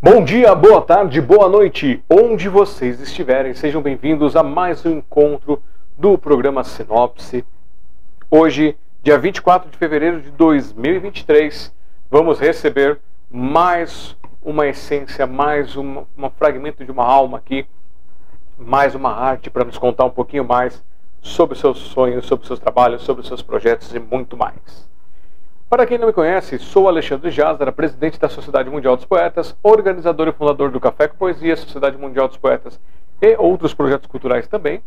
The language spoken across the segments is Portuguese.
Bom dia, boa tarde, boa noite, onde vocês estiverem, sejam bem-vindos a mais um encontro do programa Sinopse. Hoje, dia 24 de fevereiro de 2023, vamos receber mais uma essência, mais um, fragmento de uma alma aqui, mais uma arte para nos contar um pouquinho mais sobre seus sonhos, sobre seus trabalhos, sobre seus projetos e muito mais. Para quem não me conhece, sou Alexandre Jazara, presidente da Sociedade Mundial dos Poetas, organizador e fundador do Café com Poesia, Sociedade Mundial dos Poetas e outros projetos culturais também.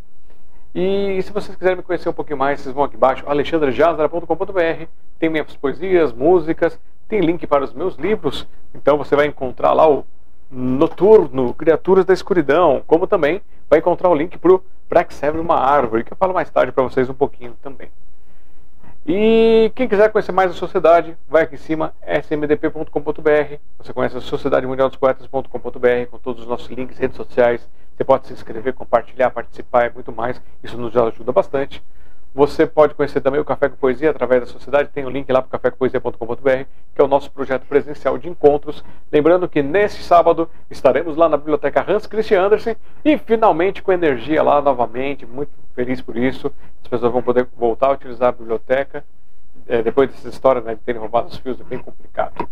E se vocês quiserem me conhecer um pouquinho mais, vocês vão aqui embaixo, alexandrejazara.com.br. Tem minhas poesias, músicas, tem link para os meus livros. Então você vai encontrar lá o Noturno, Criaturas da Escuridão, como também vai encontrar o link para o Praxebre, uma árvore, que eu falo mais tarde para vocês um pouquinho também. E quem quiser conhecer mais a sociedade, vai aqui em cima, smdp.com.br. Você conhece a Sociedade Mundial dos Poetas.com.br com todos os nossos links, redes sociais. Você pode se inscrever, compartilhar, participar e muito mais. Isso nos ajuda bastante. Você pode conhecer também o Café com Poesia através da sociedade. Tem o um link lá para cafécompoesia.com.br, que é o nosso projeto presencial de encontros. Lembrando que nesse sábado estaremos lá na Biblioteca Hans Christian Andersen e finalmente com energia lá novamente. Muito feliz por isso. As pessoas vão poder voltar a utilizar a biblioteca. É, depois dessa história né, de terem roubado os fios, é bem complicado.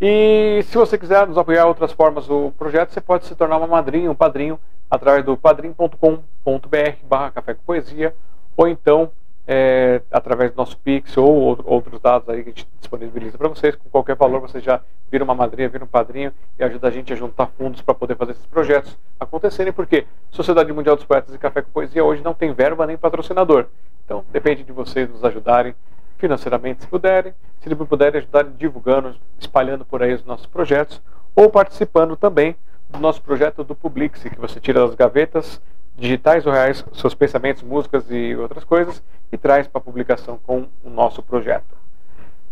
E se você quiser nos apoiar outras formas do projeto, você pode se tornar uma madrinha, um padrinho, através do padrim.com.br barra café com poesia ou então é, através do nosso Pix ou outros dados aí que a gente disponibiliza para vocês. Com qualquer valor, você já vira uma madrinha, vira um padrinho e ajuda a gente a juntar fundos para poder fazer esses projetos acontecerem, porque Sociedade Mundial dos Poetas e Café com Poesia hoje não tem verba nem patrocinador. Então, depende de vocês nos ajudarem financeiramente, se puderem, se puderem ajudarem divulgando, espalhando por aí os nossos projetos, ou participando também do nosso projeto do Publix, que você tira das gavetas digitais ou reais seus pensamentos, músicas e outras coisas e traz para publicação com o nosso projeto.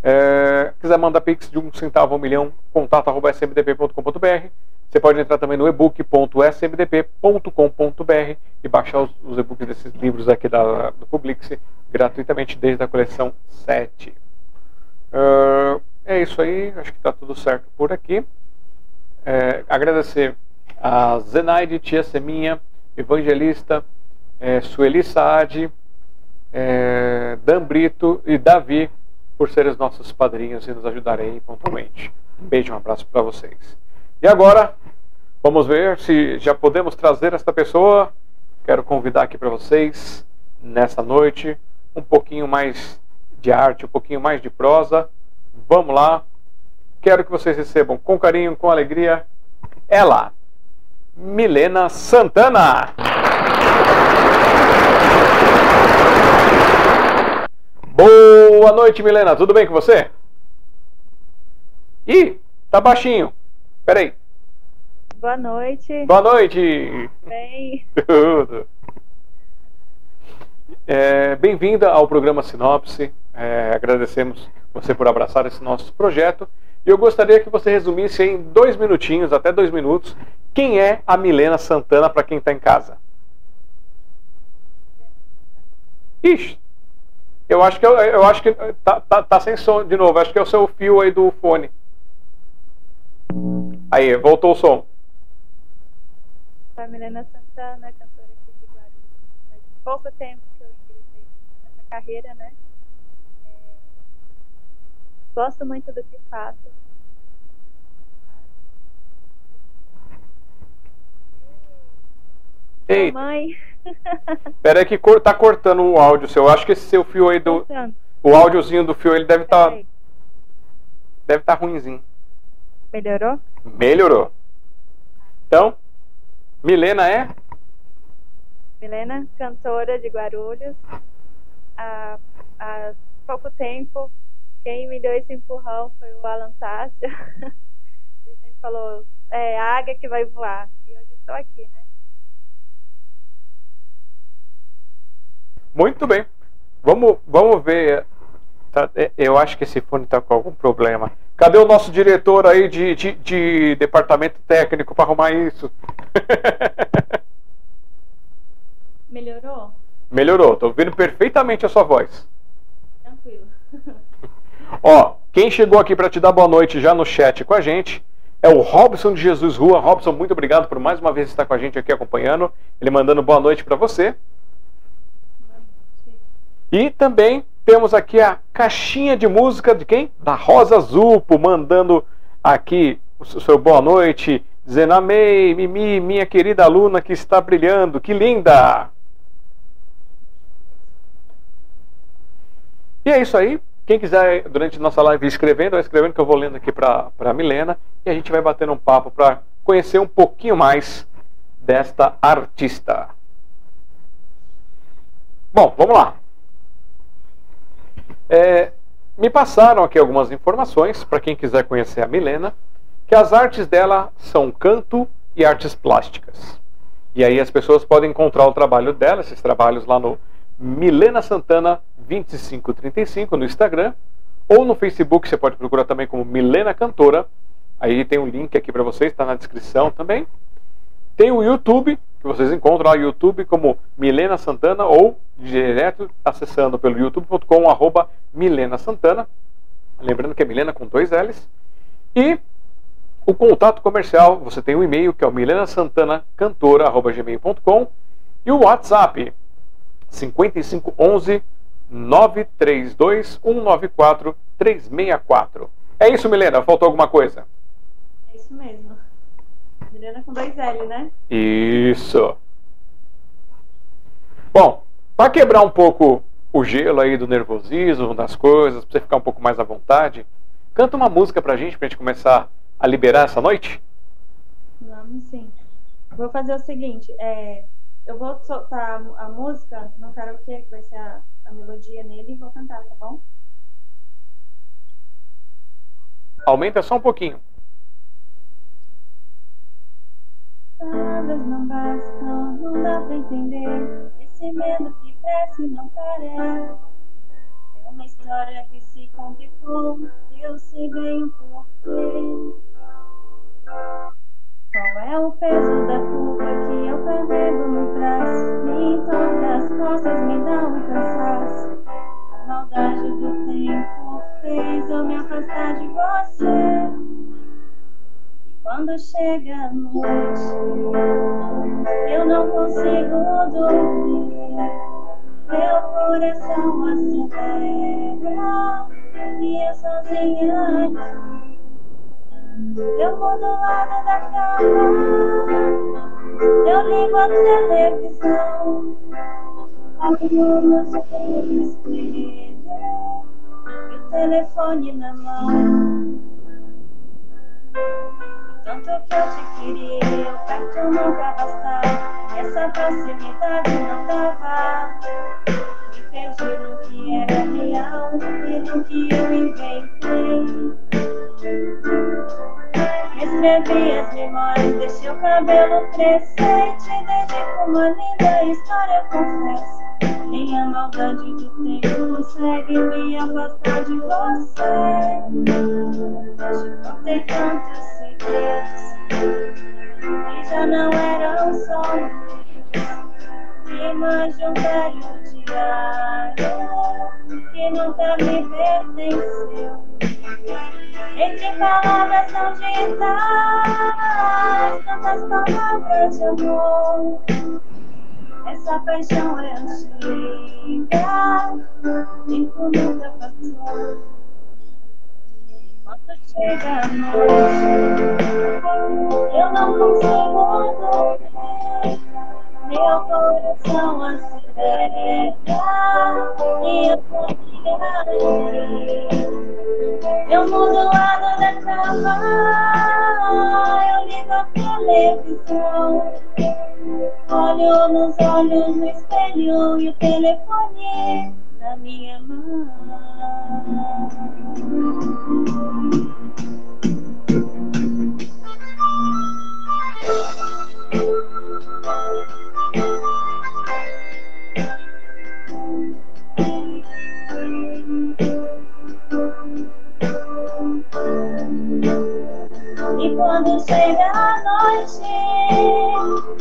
É, quiser mandar pix de um centavo a um milhão, contato.smdp.com.br. Você pode entrar também no ebook.smdp.com.br e baixar os, os e-books desses livros aqui da, do Publix gratuitamente desde a coleção 7. Uh, é isso aí, acho que está tudo certo por aqui. É, agradecer a Zenaide, tia Seminha, Evangelista, é, Sueli Saad, é, Dan Brito e Davi por serem os nossos padrinhos e nos ajudarem pontualmente. Um beijo, um abraço para vocês. E agora, vamos ver se já podemos trazer esta pessoa. Quero convidar aqui para vocês, nessa noite, um pouquinho mais de arte, um pouquinho mais de prosa. Vamos lá. Quero que vocês recebam com carinho, com alegria, ela, Milena Santana. Boa noite, Milena. Tudo bem com você? Ih, tá baixinho. Peraí. Boa noite. Boa noite. Bem. Tudo. É, Bem-vinda ao programa Sinopse. É, agradecemos você por abraçar esse nosso projeto. Eu gostaria que você resumisse em dois minutinhos, até dois minutos, quem é a Milena Santana para quem está em casa. Ixi, eu acho que eu, eu acho que tá, tá, tá, sem som de novo. Acho que é o seu fio aí do fone. Aí, voltou o som. A Milena Santana, cantora aqui de Guarulhos. Faz pouco tempo que eu ingressei nessa carreira, né? Gosto muito do que faço. Ei, Mãe. pera aí que cor, tá cortando o áudio seu. Eu acho que esse seu fio aí do. O áudiozinho do fio ele deve estar. Tá, deve estar tá ruimzinho. Melhorou? Melhorou. Então, Milena é? Milena, cantora de Guarulhos. Há, há pouco tempo, quem me deu esse empurrão foi o Alan Sácio. Ele sempre falou, é a águia que vai voar. E hoje estou aqui, né? Muito bem. Vamos, vamos ver. Tá, é, eu acho que esse fone está com algum problema. Cadê o nosso diretor aí de, de, de departamento técnico para arrumar isso? Melhorou? Melhorou, tô ouvindo perfeitamente a sua voz. Tranquilo. Ó, quem chegou aqui para te dar boa noite já no chat com a gente é o Robson de Jesus Rua. Robson, muito obrigado por mais uma vez estar com a gente aqui acompanhando. Ele mandando boa noite para você. E também temos aqui a caixinha de música de quem? Da Rosa Zupo, mandando aqui o seu boa noite, dizendo amei, Mimi, minha querida aluna que está brilhando, que linda! E é isso aí. Quem quiser, durante nossa live, ir escrevendo, vai escrevendo que eu vou lendo aqui para a Milena e a gente vai batendo um papo para conhecer um pouquinho mais desta artista. Bom, vamos lá. É, me passaram aqui algumas informações para quem quiser conhecer a Milena, que as artes dela são canto e artes plásticas. E aí as pessoas podem encontrar o trabalho dela, esses trabalhos lá no Milena Santana 2535 no Instagram ou no Facebook, você pode procurar também como Milena Cantora. Aí tem um link aqui para vocês, está na descrição também. Tem o YouTube, que vocês encontram lá no YouTube como Milena Santana ou direto acessando pelo youtube.com arroba Milena Santana. Lembrando que é Milena com dois L's. E o contato comercial, você tem um e-mail que é o milenasantanacantora.gmail.com e o WhatsApp 5511 932 194 364. É isso, Milena? Faltou alguma coisa? É isso mesmo. Milena com dois L, né? Isso. Bom, para quebrar um pouco o gelo aí do nervosismo, das coisas, para você ficar um pouco mais à vontade, canta uma música pra gente, pra gente começar a liberar essa noite? Vamos sim. Vou fazer o seguinte, é, eu vou soltar a música no karaokê, que vai ser a, a melodia nele, e vou cantar, tá bom? Aumenta só um pouquinho. Palavras não bastam, não dá pra entender. Esse medo que cresce não para. É uma história que se complicou, eu sei bem o porquê. Qual é o peso da culpa que eu carrego no braço? Me toca as costas, me dá um cansaço. A maldade do tempo fez eu me afastar de você. E quando chega a noite, eu não consigo dormir. Meu coração acelera e eu sozinha aqui. Eu mudo o lado da cama, eu ligo a televisão, abro meus olhos espelho e o telefone na mão. Tanto que eu te queria, eu perto nunca bastava, essa proximidade não dava. Me perdi no que era real e no que eu inventei. Escrevi as memórias, deixei o cabelo crescer e te dedico uma linda história, confesso. Nem a maldade do tempo consegue me afastar de você. Te contei tantos segredos que já não eram sonhos. Imagem de um velho diário que nunca me pertenceu. Entre palavras não ditas, tantas palavras de amor. Essa paixão é antiga, tempo nunca passou. Quando chega a noite, eu não consigo dormir. Meu coração acelera e eu tô Eu mudo o lado da cama, eu ligo a televisão. Olho nos olhos no espelho e o telefone na minha mão. Thank you. E quando chega a noite,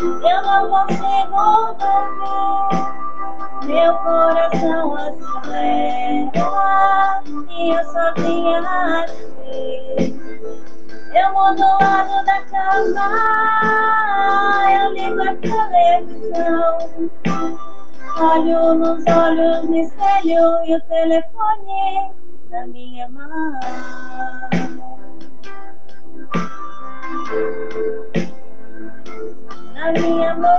eu não consigo dormir. Meu coração acelera e eu sozinha aqui. Eu mudo o lado da cama, eu ligo a televisão. Olho nos olhos no espelho e o telefone na minha mão. Na minha mão.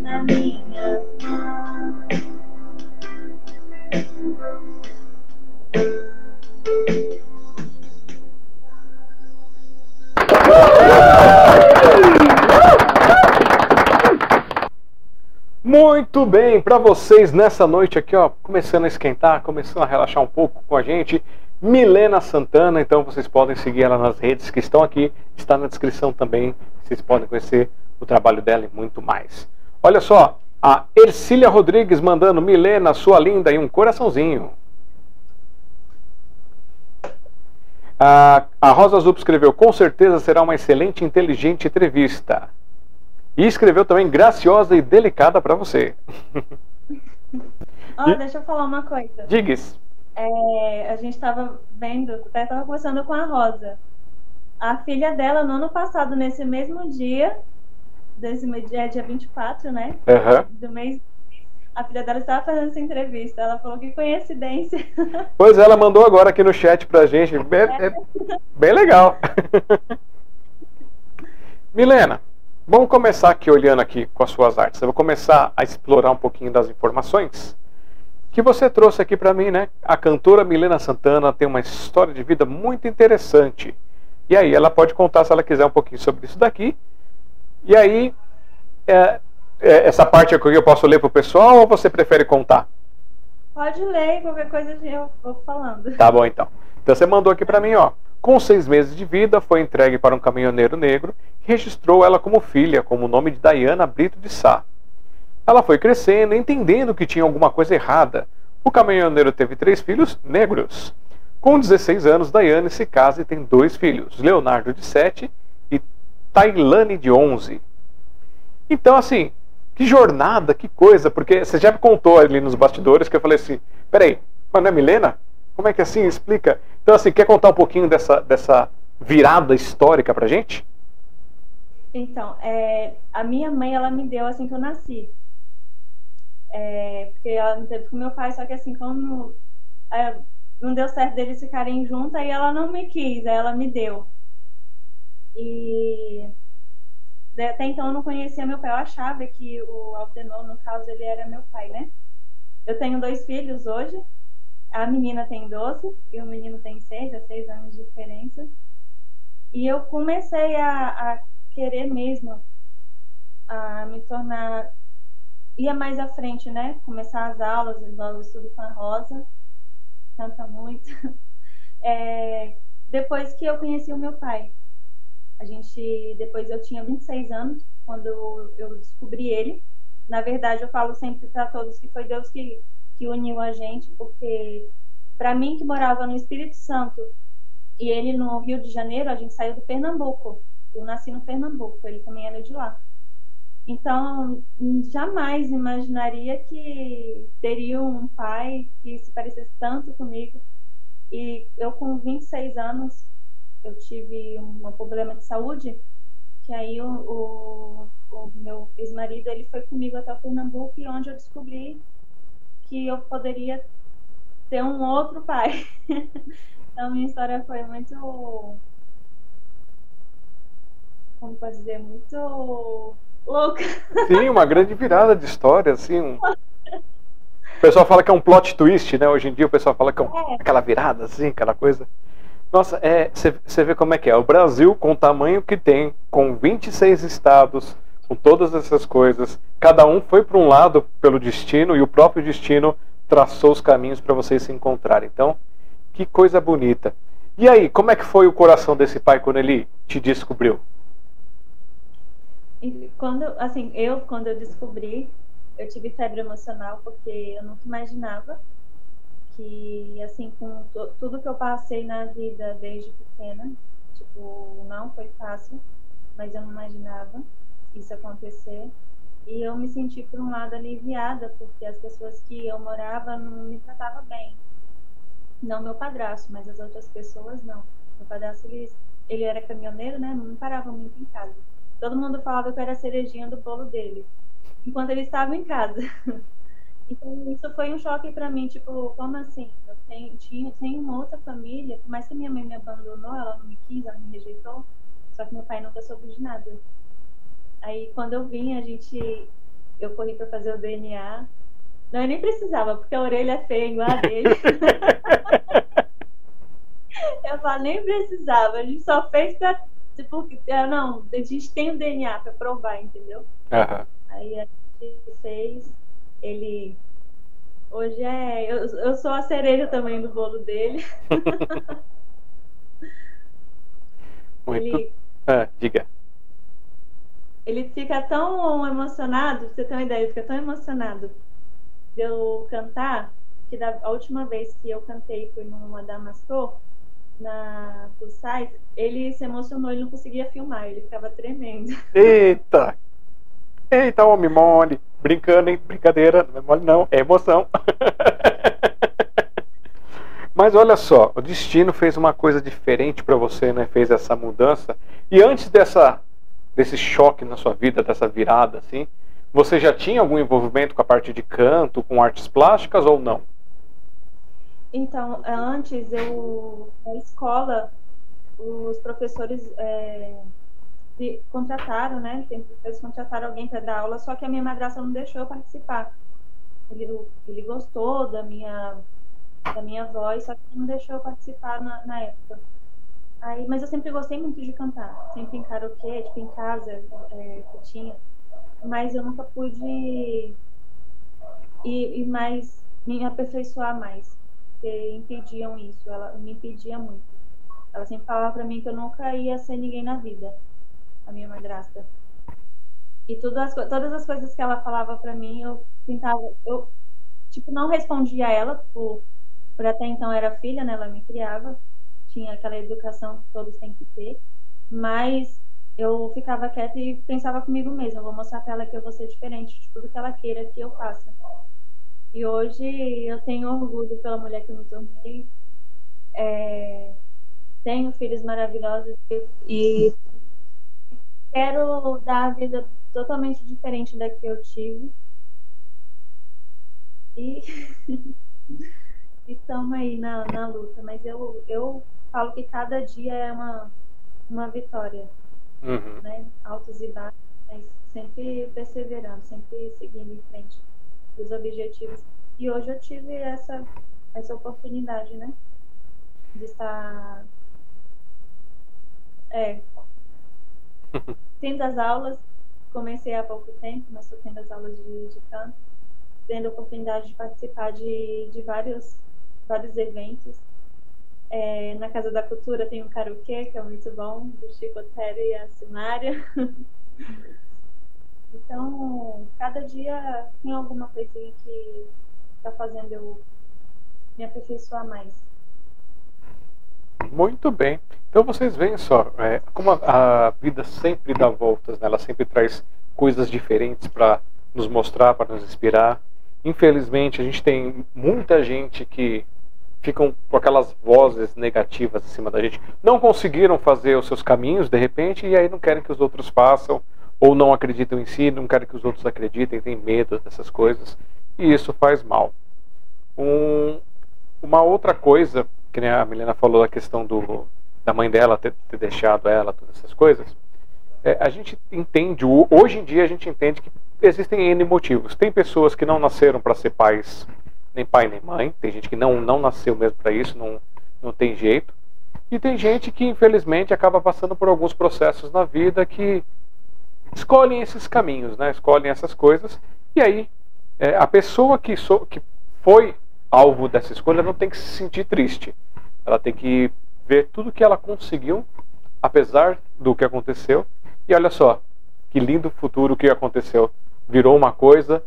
Na minha mão. Muito bem, para vocês nessa noite aqui, ó, começando a esquentar, começando a relaxar um pouco com a gente, Milena Santana, então vocês podem seguir ela nas redes que estão aqui, está na descrição também, vocês podem conhecer o trabalho dela e muito mais. Olha só, a Ercília Rodrigues mandando Milena, sua linda, e um coraçãozinho. A, Rosa Zup escreveu: Com certeza será uma excelente e inteligente entrevista. E escreveu também graciosa e delicada para você. Ó, deixa eu falar uma coisa. Digas. É, a gente estava vendo, até estava conversando com a Rosa. A filha dela, no ano passado, nesse mesmo dia, desse dia, dia 24, né? Aham. Do mês. A filha dela estava fazendo essa entrevista. Ela falou que coincidência. Pois ela mandou agora aqui no chat pra gente. É, é bem legal. Milena, vamos começar aqui olhando aqui com as suas artes. Eu vou começar a explorar um pouquinho das informações que você trouxe aqui para mim, né? A cantora Milena Santana tem uma história de vida muito interessante. E aí ela pode contar se ela quiser um pouquinho sobre isso daqui. E aí é, é, essa parte aqui eu posso ler para o pessoal ou você prefere contar? Pode ler, qualquer coisa eu vou falando. Tá bom então. Então você mandou aqui para mim, ó. Com seis meses de vida, foi entregue para um caminhoneiro negro que registrou ela como filha, com o nome de Diana Brito de Sá. Ela foi crescendo, entendendo que tinha alguma coisa errada. O caminhoneiro teve três filhos negros. Com 16 anos, Diane se casa e tem dois filhos, Leonardo de 7 e Tailane de 11. Então, assim, que jornada, que coisa, porque você já me contou ali nos bastidores que eu falei assim: peraí, mas não é Milena? Como é que é assim? Explica. Então, assim, quer contar um pouquinho dessa, dessa virada histórica pra gente? Então, é, a minha mãe, ela me deu assim que eu nasci. É, porque ela me teve com meu pai, só que assim, como é, não deu certo deles ficarem juntos, aí ela não me quis, aí ela me deu. E até então eu não conhecia meu pai, eu achava que o Altenor, no caso, ele era meu pai, né? Eu tenho dois filhos hoje, a menina tem 12 e o menino tem 6, é 6 anos de diferença. E eu comecei a, a querer mesmo a me tornar ia mais à frente, né? Começar as aulas, eu estudo com a Rosa, canta muito. É, depois que eu conheci o meu pai, a gente, depois eu tinha 26 anos quando eu descobri ele. Na verdade, eu falo sempre para todos que foi Deus que, que uniu a gente, porque para mim que morava no Espírito Santo e ele no Rio de Janeiro, a gente saiu do Pernambuco. Eu nasci no Pernambuco, ele também era de lá. Então, jamais imaginaria que teria um pai que se parecesse tanto comigo. E eu, com 26 anos, eu tive um problema de saúde, que aí o, o, o meu ex-marido ele foi comigo até o Pernambuco e onde eu descobri que eu poderia ter um outro pai. então, minha história foi muito como pode dizer, muito louca. Sim, uma grande virada de história, assim. Um... O pessoal fala que é um plot twist, né? Hoje em dia o pessoal fala que é, um... é. aquela virada, assim, aquela coisa. Nossa, você é, vê como é que é. O Brasil, com o tamanho que tem, com 26 estados, com todas essas coisas, cada um foi para um lado pelo destino e o próprio destino traçou os caminhos para vocês se encontrarem. Então, que coisa bonita. E aí, como é que foi o coração desse pai quando ele te descobriu? quando, assim, eu, quando eu descobri, eu tive febre emocional porque eu nunca imaginava que, assim, com tudo que eu passei na vida desde pequena, tipo, não foi fácil. mas eu não imaginava isso acontecer. E eu me senti, por um lado, aliviada, porque as pessoas que eu morava não me tratavam bem. Não meu padrasto, mas as outras pessoas não. Meu padrasto, ele, ele era caminhoneiro, né? Não parava muito em casa. Todo mundo falava que eu era a cerejinha do bolo dele, enquanto ele estava em casa. Então, isso foi um choque para mim, tipo, como assim? Eu tenho, tinha, tenho uma outra família, por mais que minha mãe me abandonou, ela não me quis, ela me rejeitou, só que meu pai nunca soube de nada. Aí, quando eu vim, a gente, eu corri para fazer o DNA. Não, eu nem precisava, porque a orelha é feia igual a dele. eu falo, nem precisava, a gente só fez pra, tipo, não, a gente tem o DNA para provar, entendeu? Uhum. Aí a gente fez, ele hoje é. Eu, eu sou a cereja também do bolo dele. Muito. Ele, ah, diga. Ele fica tão emocionado, você ter uma ideia, ele fica tão emocionado de eu cantar, que da a última vez que eu cantei foi numa Damastor, na Plus Size, ele se emocionou, ele não conseguia filmar, ele ficava tremendo. Eita! Eita, homem mole! Brincando, hein? Brincadeira, não é mole não, é emoção. Mas olha só, o destino fez uma coisa diferente para você, né? Fez essa mudança. E antes dessa desse choque na sua vida, dessa virada assim, você já tinha algum envolvimento com a parte de canto, com artes plásticas ou não? Então, antes eu na escola os professores é, contrataram, né? Eles contrataram alguém para dar aula, só que a minha madrasta não deixou eu participar. Ele, ele gostou da minha, da minha voz, só que não deixou eu participar na, na época. Aí, mas eu sempre gostei muito de cantar, sempre em karaokê, tipo em casa é, que tinha. Mas eu nunca pude ir mais, me aperfeiçoar mais, porque impediam isso, ela me impedia muito. Ela sempre falava para mim que eu nunca ia ser ninguém na vida a minha madrasta. E tudo as, todas as coisas que ela falava para mim, eu tentava, eu tipo não respondia a ela por, por até então era filha, né? Ela me criava, tinha aquela educação que todos têm que ter, mas eu ficava quieta e pensava comigo mesma, vou mostrar para ela que eu vou ser diferente de tudo que ela queira que eu faça. E hoje eu tenho orgulho pela mulher que eu me tornei. É, tenho filhos maravilhosos e quero dar a vida totalmente diferente da que eu tive. E estamos aí na, na luta. Mas eu, eu falo que cada dia é uma, uma vitória. Uhum. Né? Altos e baixos, mas sempre perseverando, sempre seguindo em frente dos objetivos. E hoje eu tive essa, essa oportunidade, né? De estar. É, tendo as aulas, comecei há pouco tempo, mas estou tendo as aulas de, de canto, tendo a oportunidade de participar de, de vários, vários eventos. É, na Casa da Cultura tem o karaokê, que é muito bom, do Chico Terry e a Simária. então, cada dia tem alguma coisinha que está fazendo eu me aperfeiçoar mais. Muito bem. Então vocês veem só, é, como a, a, vida sempre dá voltas, né? ela sempre traz coisas diferentes para nos mostrar, para nos inspirar. Infelizmente, a gente tem muita gente que ficam com aquelas vozes negativas acima da gente. Não conseguiram fazer os seus caminhos de repente e aí não querem que os outros façam, ou não acreditam em si, não querem que os outros acreditem, têm medo dessas coisas. E isso faz mal. Um, uma outra coisa, que a Milena falou, a questão do, da mãe dela ter, ter deixado ela, todas essas coisas, é, a gente entende, hoje em dia a gente entende que existem N motivos. Tem pessoas que não nasceram para ser pais, nem pai nem mãe, tem gente que não, não nasceu mesmo para isso, não, não tem jeito. E tem gente que infelizmente acaba passando por alguns processos na vida que escolhem esses caminhos, né? escolhem essas coisas, e aí é, a pessoa que, so, que foi alvo dessa escolha não tem que se sentir triste. Ela tem que ver tudo que ela conseguiu, apesar do que aconteceu. E olha só, que lindo futuro que aconteceu. Virou uma coisa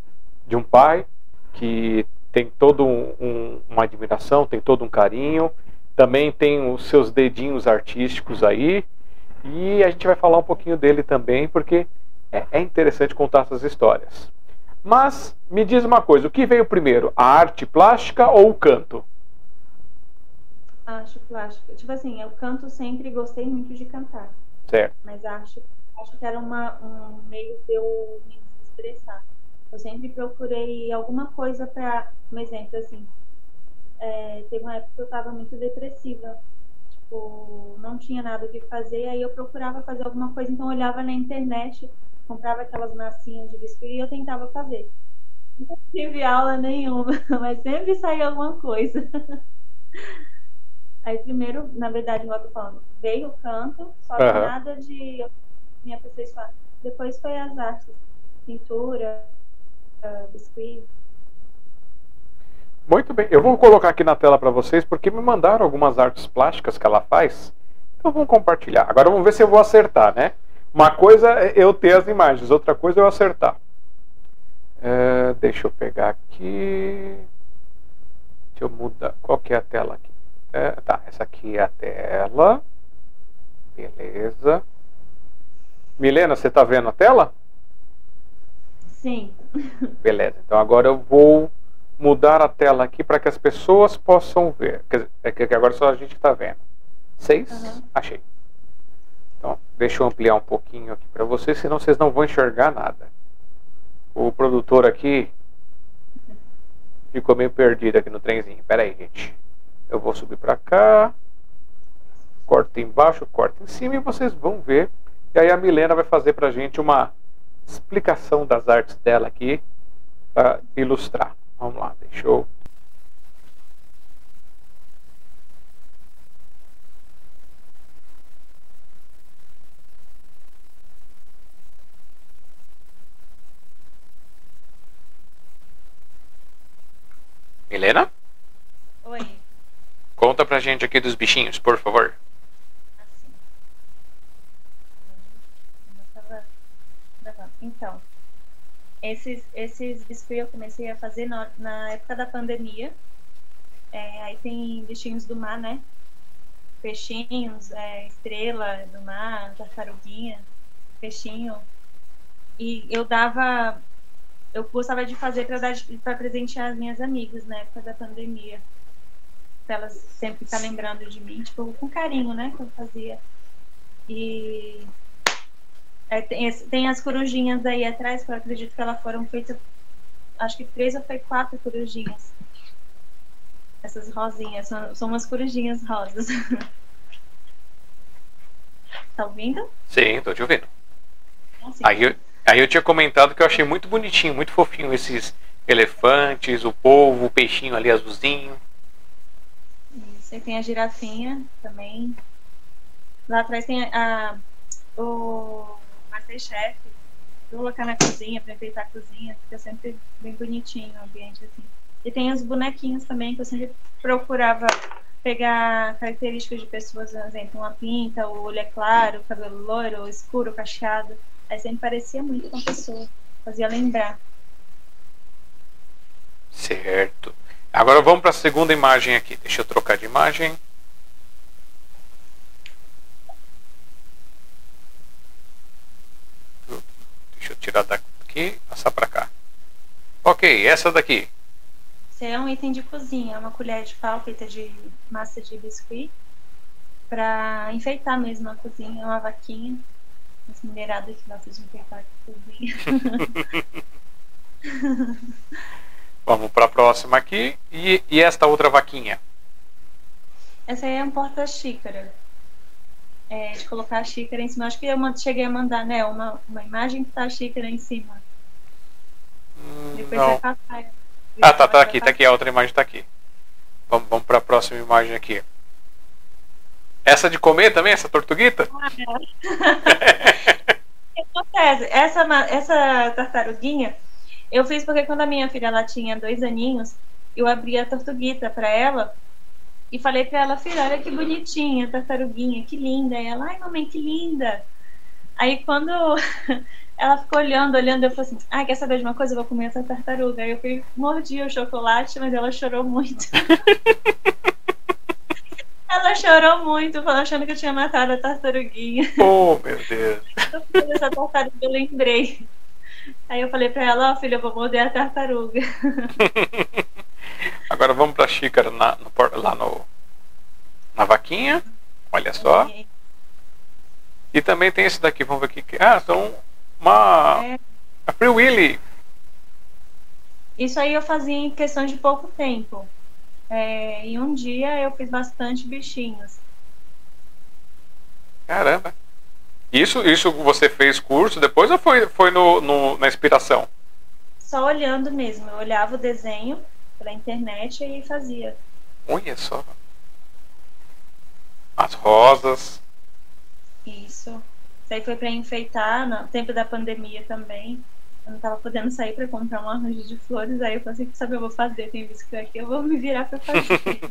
de um pai que tem toda um, um, uma admiração, tem todo um carinho, também tem os seus dedinhos artísticos aí, E a gente vai falar um pouquinho dele também, porque é, é interessante contar essas histórias. Mas me diz uma coisa, o que veio primeiro, a arte plástica ou o canto? Acho plástica. Tipo assim, eu canto sempre gostei muito de cantar. Certo. Mas acho, acho que era uma, um meio de eu me expressar. Eu sempre procurei alguma coisa para, um exemplo assim, é, teve uma época que eu estava muito depressiva, tipo, não tinha nada o que fazer, aí eu procurava fazer alguma coisa, então eu olhava na internet, comprava aquelas massinhas de biscoito e eu tentava fazer. Não tive aula nenhuma, mas sempre saía alguma coisa. Aí primeiro, na verdade, igual eu tô falando, veio o canto, só que Aham. nada de me aperfeiçoar. Depois foi as artes, pintura, biscuit. Muito bem, eu vou colocar aqui na tela para vocês porque me mandaram algumas artes plásticas que ela faz. Então vamos compartilhar. Agora vamos ver se eu vou acertar, né? Uma coisa é eu ter as imagens, outra coisa é eu acertar. É, deixa eu pegar aqui. Deixa eu mudar. Qual que é a tela aqui? É, tá, essa aqui é a tela. Beleza. Milena, você está vendo a tela? Sim. Beleza. Então agora eu vou mudar a tela aqui para que as pessoas possam ver. Dizer, é que agora só a gente está vendo. Seis? Aham. Achei. Então, deixa eu ampliar um pouquinho aqui para vocês, senão vocês não vão enxergar nada. O produtor aqui ficou meio perdido aqui no trenzinho. Pera aí, gente. Eu vou subir para cá. Corta embaixo, corta em cima e vocês vão ver. E aí a Milena vai fazer pra gente uma explicação das artes dela aqui para ilustrar. Vamos lá, deixa eu. Milena, Oi. conta pra gente aqui dos bichinhos, por favor. Assim. Eu tava gravando. Então, esses, esses biscuits eu comecei a fazer na, na época da pandemia. É, aí tem bichinhos do mar, né? Peixinhos, é, estrela do mar, tartaruguinha, peixinho. E eu dava. Eu gostava de fazer para presentear as minhas amigas na época da pandemia. Pra elas sempre ficar lembrando de mim, tipo, com carinho, né? Que eu fazia. E é, tem, tem as corujinhas aí atrás, que eu acredito que elas foram feitas, acho que três ou foi quatro corujinhas. Essas rosinhas, são, são umas corujinhas rosas. tá ouvindo? Sim, tô te ouvindo. Assim, Aí eu, aí eu tinha comentado que eu achei muito bonitinho, muito fofinho esses elefantes, o polvo, o peixinho ali azulzinho. Isso, aí tem a girafinha também. Lá atrás tem a, o Masterchef. Vou colocar na cozinha para enfeitar a cozinha. Fica sempre bem bonitinho o ambiente assim. E tem os bonequinhos também, que eu sempre procurava pegar características de pessoas, por exemplo, uma pinta, o olho é claro, o cabelo loiro, escuro, cacheado. Aí sempre parecia muito com a pessoa. Fazia lembrar. Certo. Agora vamos para a segunda imagem aqui. Deixa eu trocar de imagem. Deixa eu tirar daqui e passar para cá. Ok, essa daqui. Esse é um item de cozinha, é uma colher de pau feita de massa de biscuit para enfeitar mesmo a cozinha, é uma vaquinha. As mulheradas que gostam de enfeitar a cozinha. Vamos para a próxima aqui. E, e esta outra vaquinha? Essa aí é um porta-xícara. É, de colocar a xícara em cima. Acho que eu cheguei a mandar, né? Uma, uma imagem que tá a xícara em cima. Hum, Depois Não. vai passar. Ah, tá, tá aqui, tá aqui. A outra imagem tá aqui. Vamos, vamos para a próxima imagem aqui. Essa de comer também, essa tortuguita? Acontece? Essa, essa tartaruguinha eu fiz porque quando a minha filha ela tinha dois aninhos, eu abri a tortuguita para ela e falei para ela, filha, olha que bonitinha a tartaruguinha, que linda. E ela, ai mamãe, que linda. Aí quando ela ficou olhando, olhando, eu falei assim, ah, quer saber de uma coisa? Eu vou comer essa tartaruga. Aí eu fui, mordi o chocolate, mas ela chorou muito. ela chorou muito, achando que eu tinha matado a tartaruguinha. Oh, meu Deus. Essa tartaruga eu lembrei. Aí eu falei pra ela, ó oh, filha, eu vou morder a tartaruga. Agora vamos pra xícara na, no, lá no, na vaquinha. Olha só. E também tem esse daqui, vamos ver aqui. Ah, são uma. É. A Free Willy. Isso aí eu fazia em questão de pouco tempo. É, em um dia eu fiz bastante bichinhos. Caramba. Isso, isso você fez curso depois ou foi, foi no, no, na inspiração? Só olhando mesmo. Eu olhava o desenho pela internet e fazia. Olha só. As rosas. Isso. Isso aí foi para enfeitar no tempo da pandemia também. Eu não tava podendo sair para comprar um arranjo de flores, aí eu falei, sabe, eu vou fazer, tem visto que aqui, eu vou me virar para fazer.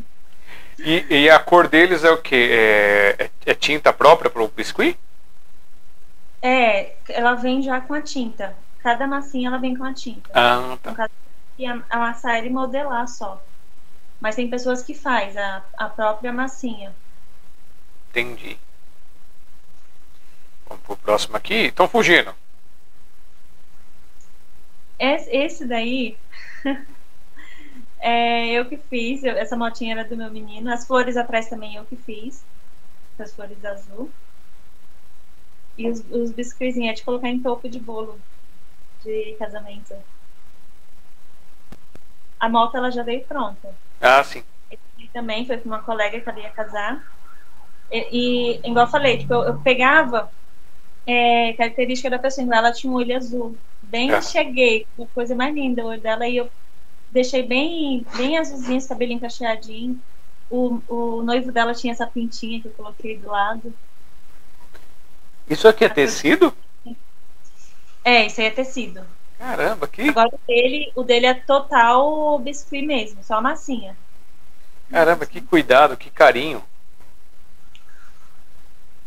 e, e, a cor deles é o que? É, é, é, tinta própria para o biscuit? É, ela vem já com a tinta. Cada massinha ela vem com a tinta. Ah, tá. E amassar ele e modelar só. Mas tem pessoas que faz a, a própria massinha. Entendi. Vamos pro próximo aqui. Estão fugindo. Esse daí é eu que fiz. essa motinha era do meu menino. As flores atrás também eu que fiz. As flores azul. E os, os biscoitinhos é de colocar em topo de bolo de casamento. A moto ela já veio pronta. Ah, sim. E também foi com uma colega que ela ia casar. E, e igual eu falei, tipo, eu, eu pegava é, característica da pessoa, ela tinha um olho azul bem é. cheguei, uma coisa mais linda o olho dela, e eu deixei bem, bem azulzinho, esse cabelinho cacheadinho. O, o noivo dela tinha essa pintinha que eu coloquei do lado. Isso aqui é tecido? É, isso aí é tecido. Caramba, que. Agora o dele, o dele é total biscuit mesmo, só massinha. Caramba, que cuidado, que carinho.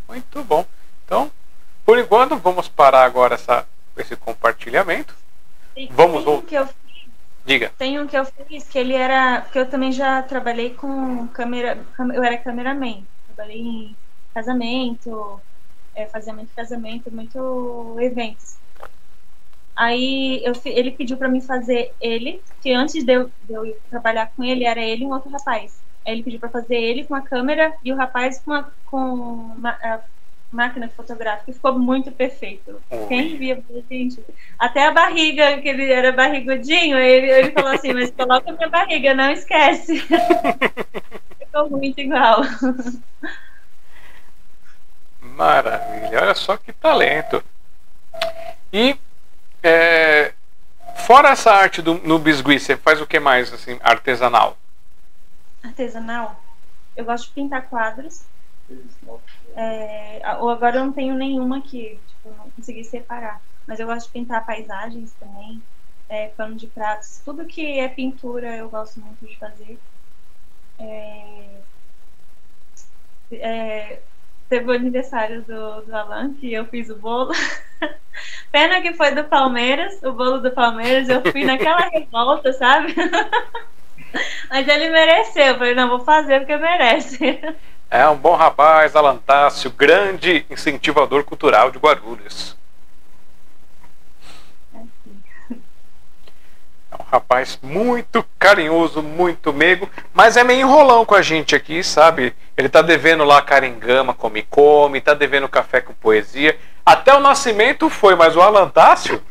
Muito bom. Então, por enquanto, vamos parar agora essa esse compartilhamento. Tem, Vamos tem um que eu fiz, Diga. Tem um que eu fiz que ele era. Porque eu também já trabalhei com câmera. Eu era cameraman. Trabalhei em casamento, é, fazia muito casamento, muito eventos. Aí eu, ele pediu para mim fazer ele, que antes de eu, de eu, trabalhar com ele, era ele e um outro rapaz. Aí ele pediu para fazer ele com a câmera e o rapaz com, a, com uma, máquina fotográfica ficou muito perfeito. Oi. Quem via, gente, até a barriga, que ele era barrigudinho, ele, ele falou assim, mas coloca minha barriga, não esquece. ficou muito igual. Maravilha, olha só que talento. E é, fora essa arte do, no biscuit, você faz o que mais assim, artesanal? Artesanal? Eu gosto de pintar quadros. É, agora eu não tenho nenhuma aqui, tipo, não consegui separar. Mas eu gosto de pintar paisagens também, é, pano de pratos, tudo que é pintura eu gosto muito de fazer. É, é, teve o aniversário do, do Alan, que eu fiz o bolo. Pena que foi do Palmeiras, o bolo do Palmeiras, eu fui naquela revolta, sabe? Mas ele mereceu, eu falei, não, vou fazer porque merece. É um bom rapaz, Alan Tássio, grande incentivador cultural de Guarulhos. É um rapaz muito carinhoso, muito meigo, mas é meio enrolão com a gente aqui, sabe? Ele tá devendo lá Caringama, Come Come, tá devendo café com poesia. Até o nascimento foi, mas o Alan Tássio,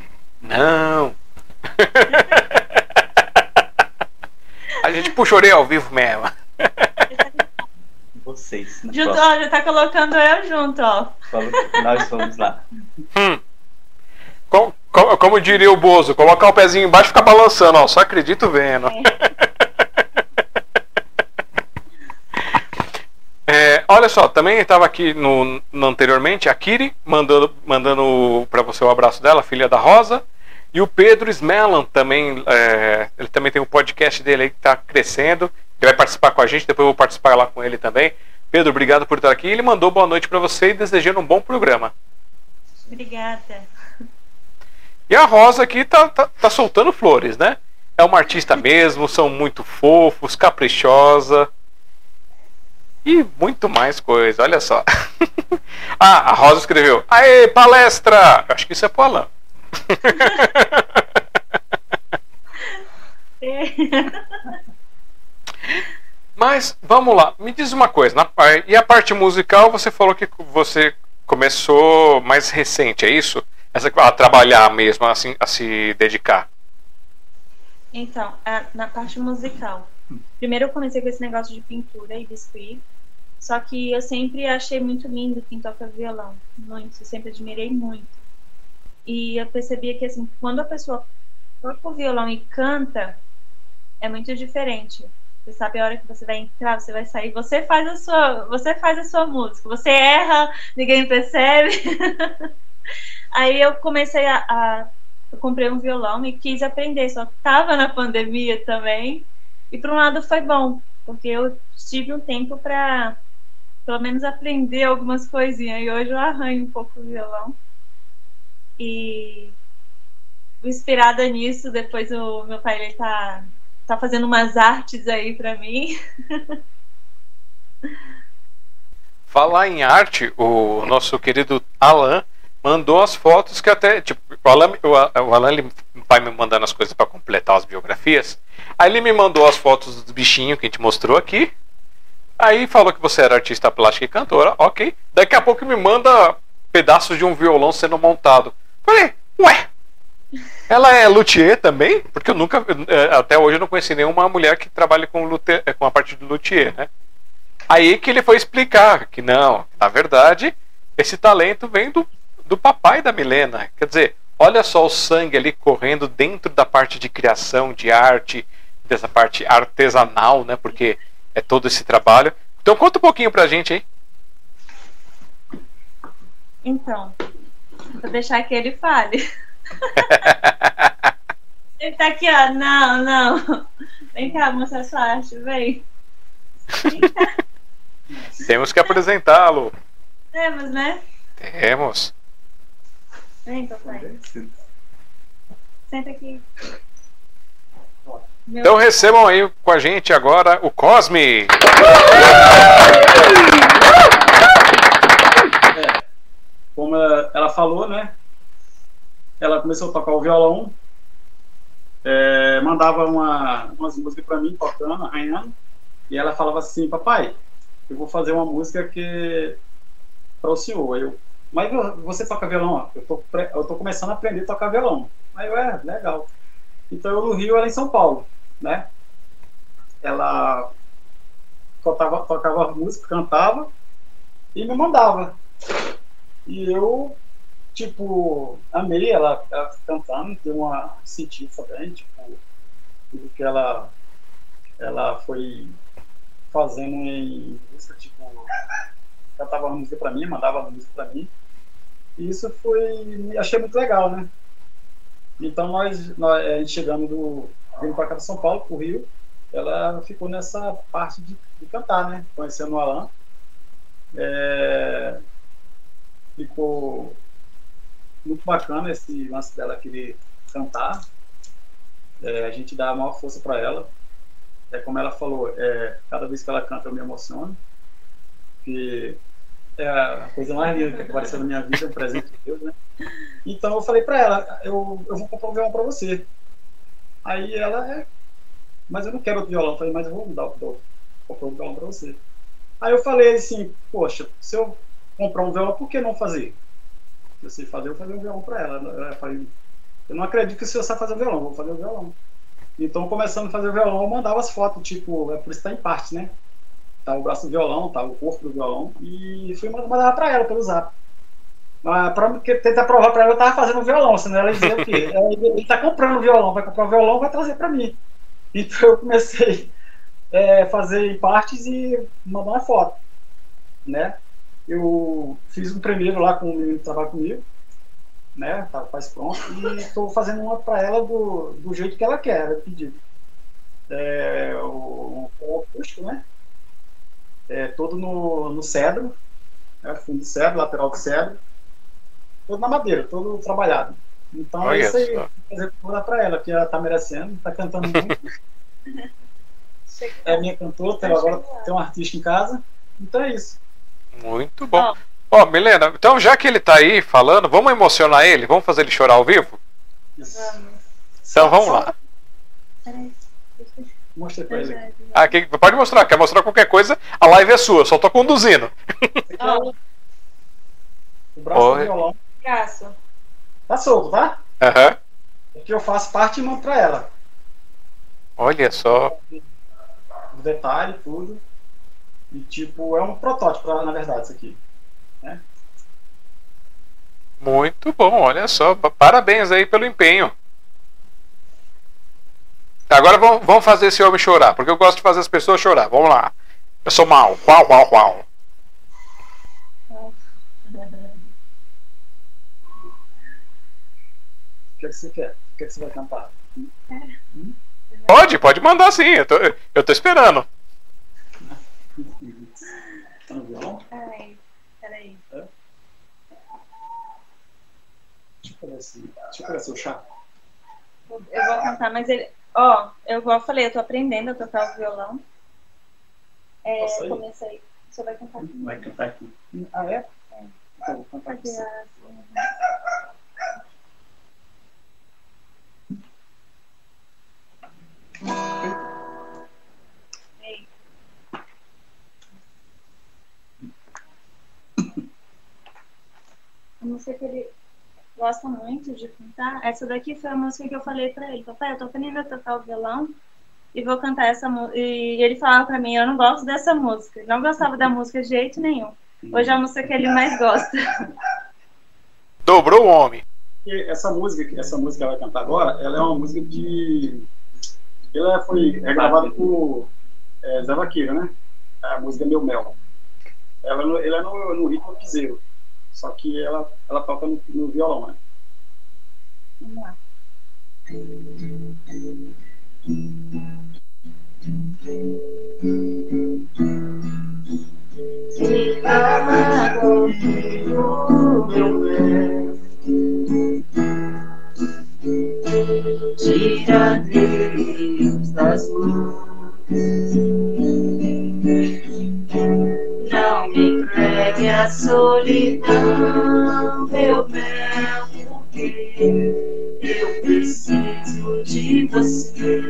não. a gente puxou ao vivo mesmo vocês. Junto, ó, já tá colocando eu junto, ó. Nós vamos lá. Como, diria o Bozo, colocar o pezinho embaixo e ficar balançando, ó. Só acredito vendo. É. olha só, também estava aqui no, no, anteriormente a Kiri mandando, mandando para você o abraço dela, filha da Rosa. E o Pedro Smellan também, é, ele também tem um podcast dele aí que está crescendo que vai participar com a gente, depois eu vou participar lá com ele também. Pedro, obrigado por estar aqui. Ele mandou boa noite para você e desejando um bom programa. Obrigada. E a Rosa aqui tá, tá, tá soltando flores, né? É uma artista mesmo, são muito fofos, caprichosa. E muito mais coisa, olha só. ah, a Rosa escreveu: Aê, palestra! Eu acho que isso é pro Alan. Mas vamos lá, me diz uma coisa. Na, e a parte musical, você falou que você começou mais recente, é isso? Essa, a trabalhar mesmo, assim, a se dedicar. Então, a, na parte musical. Primeiro eu comecei com esse negócio de pintura e biscuit. Só que eu sempre achei muito lindo quem toca violão. Muito, sempre admirei muito. E eu percebia que assim, quando a pessoa toca o violão e canta, é muito diferente. Você sabe a hora que você vai entrar, você vai sair, você faz a sua, você faz a sua música. Você erra, ninguém percebe. Aí eu comecei a, a eu comprei um violão e quis aprender, só que tava na pandemia também. E por um lado foi bom, porque eu tive um tempo para pelo menos aprender algumas coisinhas. E hoje eu arranho um pouco o violão. E inspirada nisso, depois o meu pai ele tá tá fazendo umas artes aí para mim. Falar em arte, o nosso querido Alan mandou as fotos que até, tipo, o Alan, o Alan ele vai me mandando as coisas para completar as biografias. Aí ele me mandou as fotos dos bichinhos que a gente mostrou aqui. Aí falou que você era artista plástica e cantora, ok. Daqui a pouco me manda pedaços de um violão sendo montado. Falei, ué, ela é luthier também? Porque eu nunca, é, até hoje eu não conheci nenhuma mulher que trabalhe com, luthier, com a parte de luthier, né? Aí que ele foi explicar que não, na verdade, esse talento vem do, do papai da Milena. Quer dizer, olha só o sangue ali correndo dentro da parte de criação, de arte, dessa parte artesanal, né? Porque é todo esse trabalho. Então conta um pouquinho pra gente aí. Então, vou deixar que ele fale. Ele tá aqui, ó. Não, não. Vem cá, mostrar sua arte, vem. vem Temos que apresentá-lo. Temos, né? Temos. Vem, papai. Senta aqui. Meu então recebam aí com a gente agora o Cosme. É, como ela, ela falou, né? ela começou a tocar o violão, é, mandava uma, umas músicas para mim, tocando, arranhando, e ela falava assim, papai, eu vou fazer uma música que para o senhor. Aí eu, mas você toca violão? Eu tô, eu tô começando a aprender a tocar violão. Aí eu, é, legal. Então eu no Rio, ela em São Paulo, né? Ela tocava, tocava música, cantava e me mandava. E eu tipo, amei ela, ela cantando, deu uma sentido também, tipo, tudo que ela, ela foi fazendo em música, tipo, cantava música pra mim, mandava música pra mim. E isso foi, achei muito legal, né? Então nós, nós a gente chegando do, vindo pra cá de São Paulo, pro Rio, ela ficou nessa parte de, de cantar, né? Conhecendo o Alan. É, ficou muito bacana esse lance dela querer cantar. É, a gente dá a maior força para ela. É como ela falou, é, cada vez que ela canta eu me emociono. Que é a coisa mais linda que apareceu na minha vida, um presente de Deus, né? Então eu falei para ela, eu, eu vou comprar um violão para você. Aí ela, é, mas eu não quero outro violão. Eu falei, mas eu vou dar o comprar um violão para você. Aí eu falei assim, poxa, se eu comprar um violão, por que não fazer? eu sei fazer, eu vou fazer um violão para ela. ela falei, eu não acredito que você sabe fazer violão, vou fazer o violão. Então, começando a fazer o violão, eu mandava as fotos, tipo, é por isso que tá em parte, né? Tá o braço do violão, tá o corpo do violão, e fui mandar para ela pelo zap. Mas pra tentar provar para ela, eu tava fazendo o violão, senão ela dizia o quê? Ele, ele tá comprando o violão, vai comprar o violão, vai trazer para mim. Então, eu comecei a é, fazer em partes e mandar uma foto, né? eu fiz um primeiro lá com o menino que trabalha comigo, né? Tá quase pronto, e estou fazendo uma para ela do, do jeito que ela quer, ela pediu. É, o, o acústico, né? É, todo no, no cedro, né? fundo de cedro, lateral de cedro, todo na madeira, todo trabalhado. Então Olha é isso aí, vou dar para ela, que ela tá merecendo, tá cantando muito. é minha cantora, agora tem um artista em casa. Então é isso. Muito bom. Ó, Milena, então já que ele tá aí falando, vamos emocionar ele? Vamos fazer ele chorar ao vivo? isso. Então vamos lá. Peraí. Mostra pra ele. Ah, quem- pode mostrar, quer mostrar qualquer coisa, a live é sua, só tô conduzindo. É o, braço Oi. do violão. Braço. Tá solto, tá? Aham. Aqui eu faço parte e mando pra ela. Olha só. O detalhe, tudo. E tipo, é um protótipo, na verdade, isso aqui. Muito bom, olha só. Pa- Parabéns aí pelo empenho. Agora vamos, vamos fazer esse homem chorar, porque eu gosto de fazer as pessoas chorar. Vamos lá. Eu sou mal. Uau, uau, uau. O que, é que você quer? O que, é que você vai cantar? Pode, pode mandar sim. Eu tô, eu tô esperando. Tá no violão? Ai, peraí. Deixa eu pegar esse, deixa eu pegar seu chá. Eu vou cantar, mas ele. Ó, eu igual eu falei, eu tô aprendendo a tocar o violão. É, Posso comecei. Você vai cantar comigo. Vai cantar aqui. Ah, é? Então, vou cantar as- Ei. A música que ele gosta muito de cantar. Essa daqui foi a música que eu falei pra ele. Papai, eu tô aprendendo a tocar o violão e vou cantar essa música. E ele falava pra mim, eu não gosto dessa música. Não gostava da música de jeito nenhum. Hoje é a música que ele mais gosta. Dobrou o homem. Essa música, que essa música que ela vai cantar agora, ela é uma música de. Ela foi é gravada por é, Zé Vaqueiro, né? A música Meu Mel. Ela, ela é no, no ritmo piseiro. Só que ela, ela toca no, no violão, né? Vamos lá. Fica comigo, meu bem. Tira Deus das mãos. Não me entregue a solidão, meu mel, porque eu preciso de você.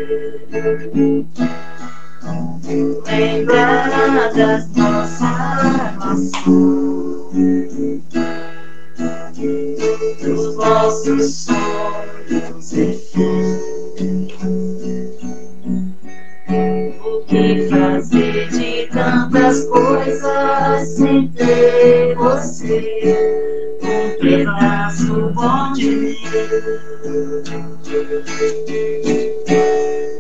Lembrar das nossas armações, dos nossos sonhos e O que fazer tantas coisas sem ter você? Um pedaço bom de mim.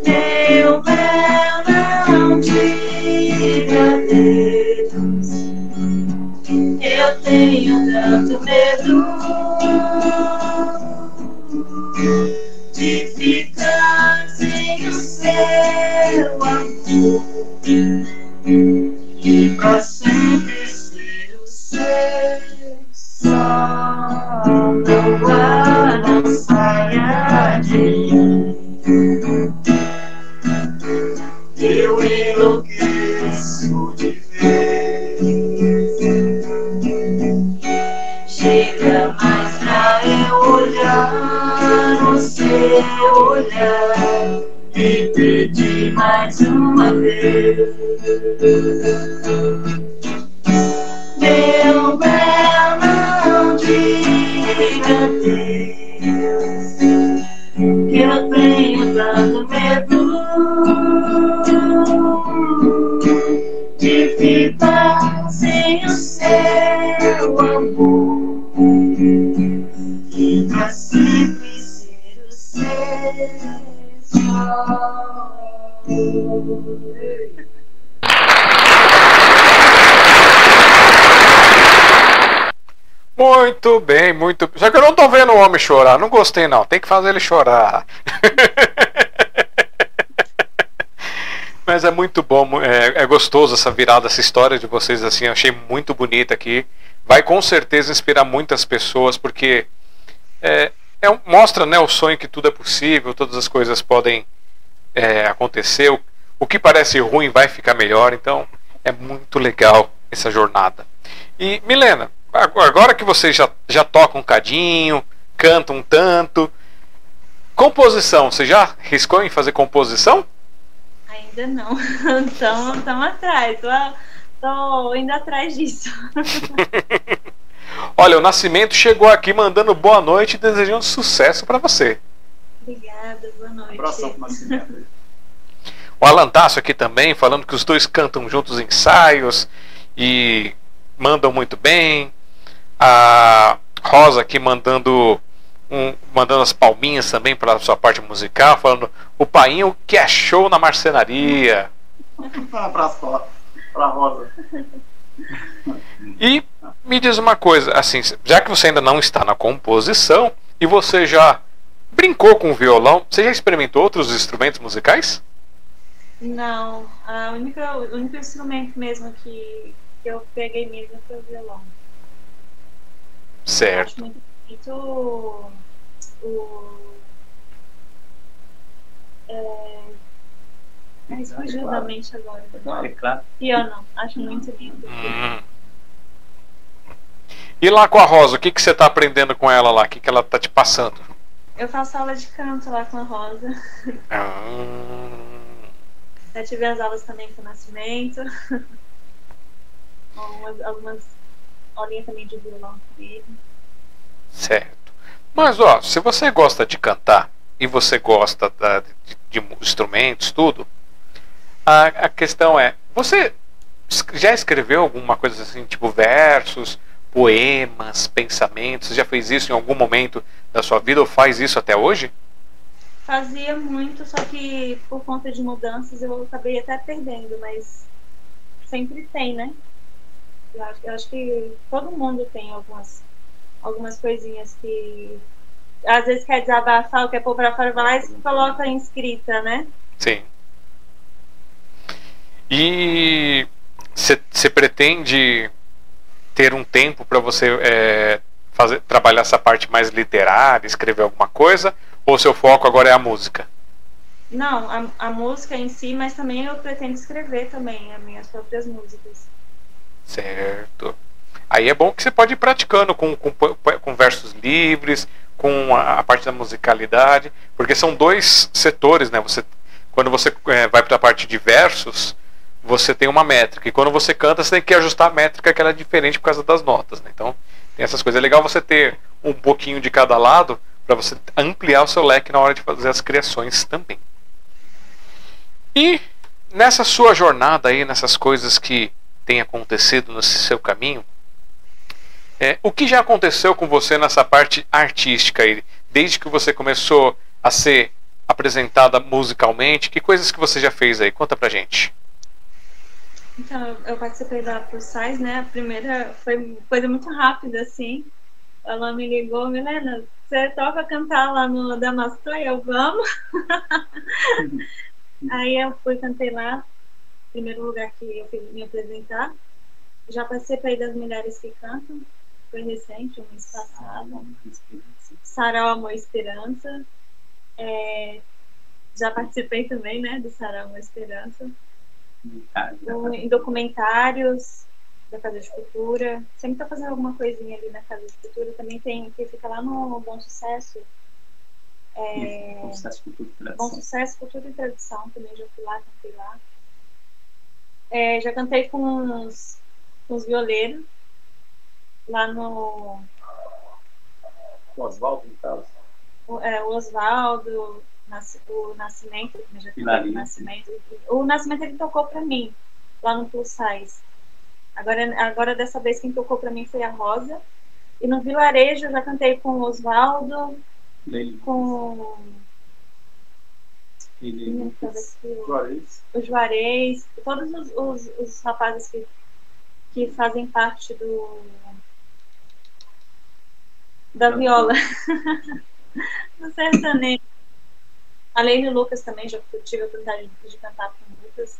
Meu bel, não diga adeus. Eu tenho tanto medo de ficar sem o seu amor e pra sempre ser o seu. Não há, não de mim. Eu enlouqueço de ver. Chega mais pra eu olhar no seu olhar pedir mais uma vez. Meu bel, não diga adeus, que eu tenho tanto medo de ficar sem o seu amor e pra sempre ser o seu. Muito bem, muito. Só que eu não tô vendo o homem chorar. Não gostei, não. Tem que fazer ele chorar. Mas é muito bom, é, é gostoso essa virada, essa história de vocês assim. Eu achei muito bonita aqui. Vai com certeza inspirar muitas pessoas, porque é, é mostra né, o sonho que tudo é possível, todas as coisas podem é, acontecer. O, que parece ruim vai ficar melhor. Então é muito legal essa jornada. E Milena, agora que você já, já toca um cadinho, canta um tanto, composição, você já riscou em fazer composição? Ainda não. Estamos atrás. Tô, tô indo atrás disso. Olha, o Nascimento chegou aqui mandando boa noite e desejando sucesso para você. Obrigada, boa noite. Abração pro Nascimento. O Alan Tasso aqui também, falando que os dois cantam juntos ensaios e mandam muito bem. A Rosa aqui mandando um, mandando as palminhas também para a sua parte musical, falando o painho que é show na marcenaria. Um abraço para a Rosa. E me diz uma coisa, assim, já que você ainda não está na composição e você já brincou com o violão, você já experimentou outros instrumentos musicais? Não, a única, o único instrumento mesmo que, que eu peguei mesmo foi o violão. Certo. Eu acho muito bonito o. o é, ai, fugiu da mente agora. Piano, acho muito lindo. Hum. E lá com a Rosa, o que, que você está aprendendo com ela lá? O que, que ela está te passando? Eu faço aula de canto lá com a Rosa. Ah, Já tive as aulas também com o Nascimento. algumas, algumas aulinhas também de violão com ele. certo. Mas ó, se você gosta de cantar e você gosta da- de, de instrumentos, tudo, a, a questão é, você já escreveu alguma coisa assim, tipo versos, poemas, pensamentos? Já fez isso em algum momento da sua vida ou faz isso até hoje? Fazia muito, só que por conta de mudanças eu acabei até perdendo, mas sempre tem, né? Eu acho, eu acho que todo mundo tem algumas, algumas coisinhas que às vezes quer desabafar ou quer pôr pra fora, vai lá e coloca em escrita, né? Sim. E você pretende ter um tempo para você é, fazer, trabalhar essa parte mais literária, escrever alguma coisa? Ou seu foco agora é a música? Não, a, a música em si, mas também eu pretendo escrever também as minhas próprias músicas. Certo. Aí é bom que você pode ir praticando com, com, com versos livres, com a, a parte da musicalidade, porque são dois setores, né? Você, quando você é, vai para a parte de versos, você tem uma métrica, e quando você canta, você tem que ajustar a métrica que ela é diferente por causa das notas, né? Então, tem essas coisas. É legal você ter um pouquinho de cada lado para você ampliar o seu leque na hora de fazer as criações também. E nessa sua jornada aí, nessas coisas que têm acontecido no seu caminho, é, o que já aconteceu com você nessa parte artística aí, desde que você começou a ser apresentada musicalmente? Que coisas que você já fez aí? Conta pra gente. Então, eu participei da Size, né? A primeira foi coisa muito rápida, assim. Ela me ligou, Milena, você toca cantar lá no Damastor? Eu, vamos. Aí eu fui, cantei lá, primeiro lugar que eu fui me apresentar. Já participei das Mulheres que Cantam, foi recente, um mês passado. Sarau Amor Esperança. É, já participei também, né, do Sarau Amor Esperança. Um, em documentários da Casa de Cultura. Sempre tá fazendo alguma coisinha ali na Casa de Cultura. Também tem que fica lá no Bom Sucesso. É, Bom sucesso, cultura e Bom tradição. Sucesso, Cultura e Tradição. Também já fui lá, cantei lá. É, já cantei com os, com os violeiros. Lá no O Oswaldo, no caso. o, é, o Oswaldo, Nas- o Nascimento, também já o Nascimento. O Nascimento ele tocou pra mim, lá no Plus Size. Agora, agora dessa vez quem tocou pra mim foi a Rosa. E no Vilarejo eu já cantei com o Oswaldo, com Leile, o Juarez. o Juarez, todos os, os, os rapazes que, que fazem parte do da viola do sertanejo. Além do Lucas também, já tive a oportunidade de, de cantar com o Lucas.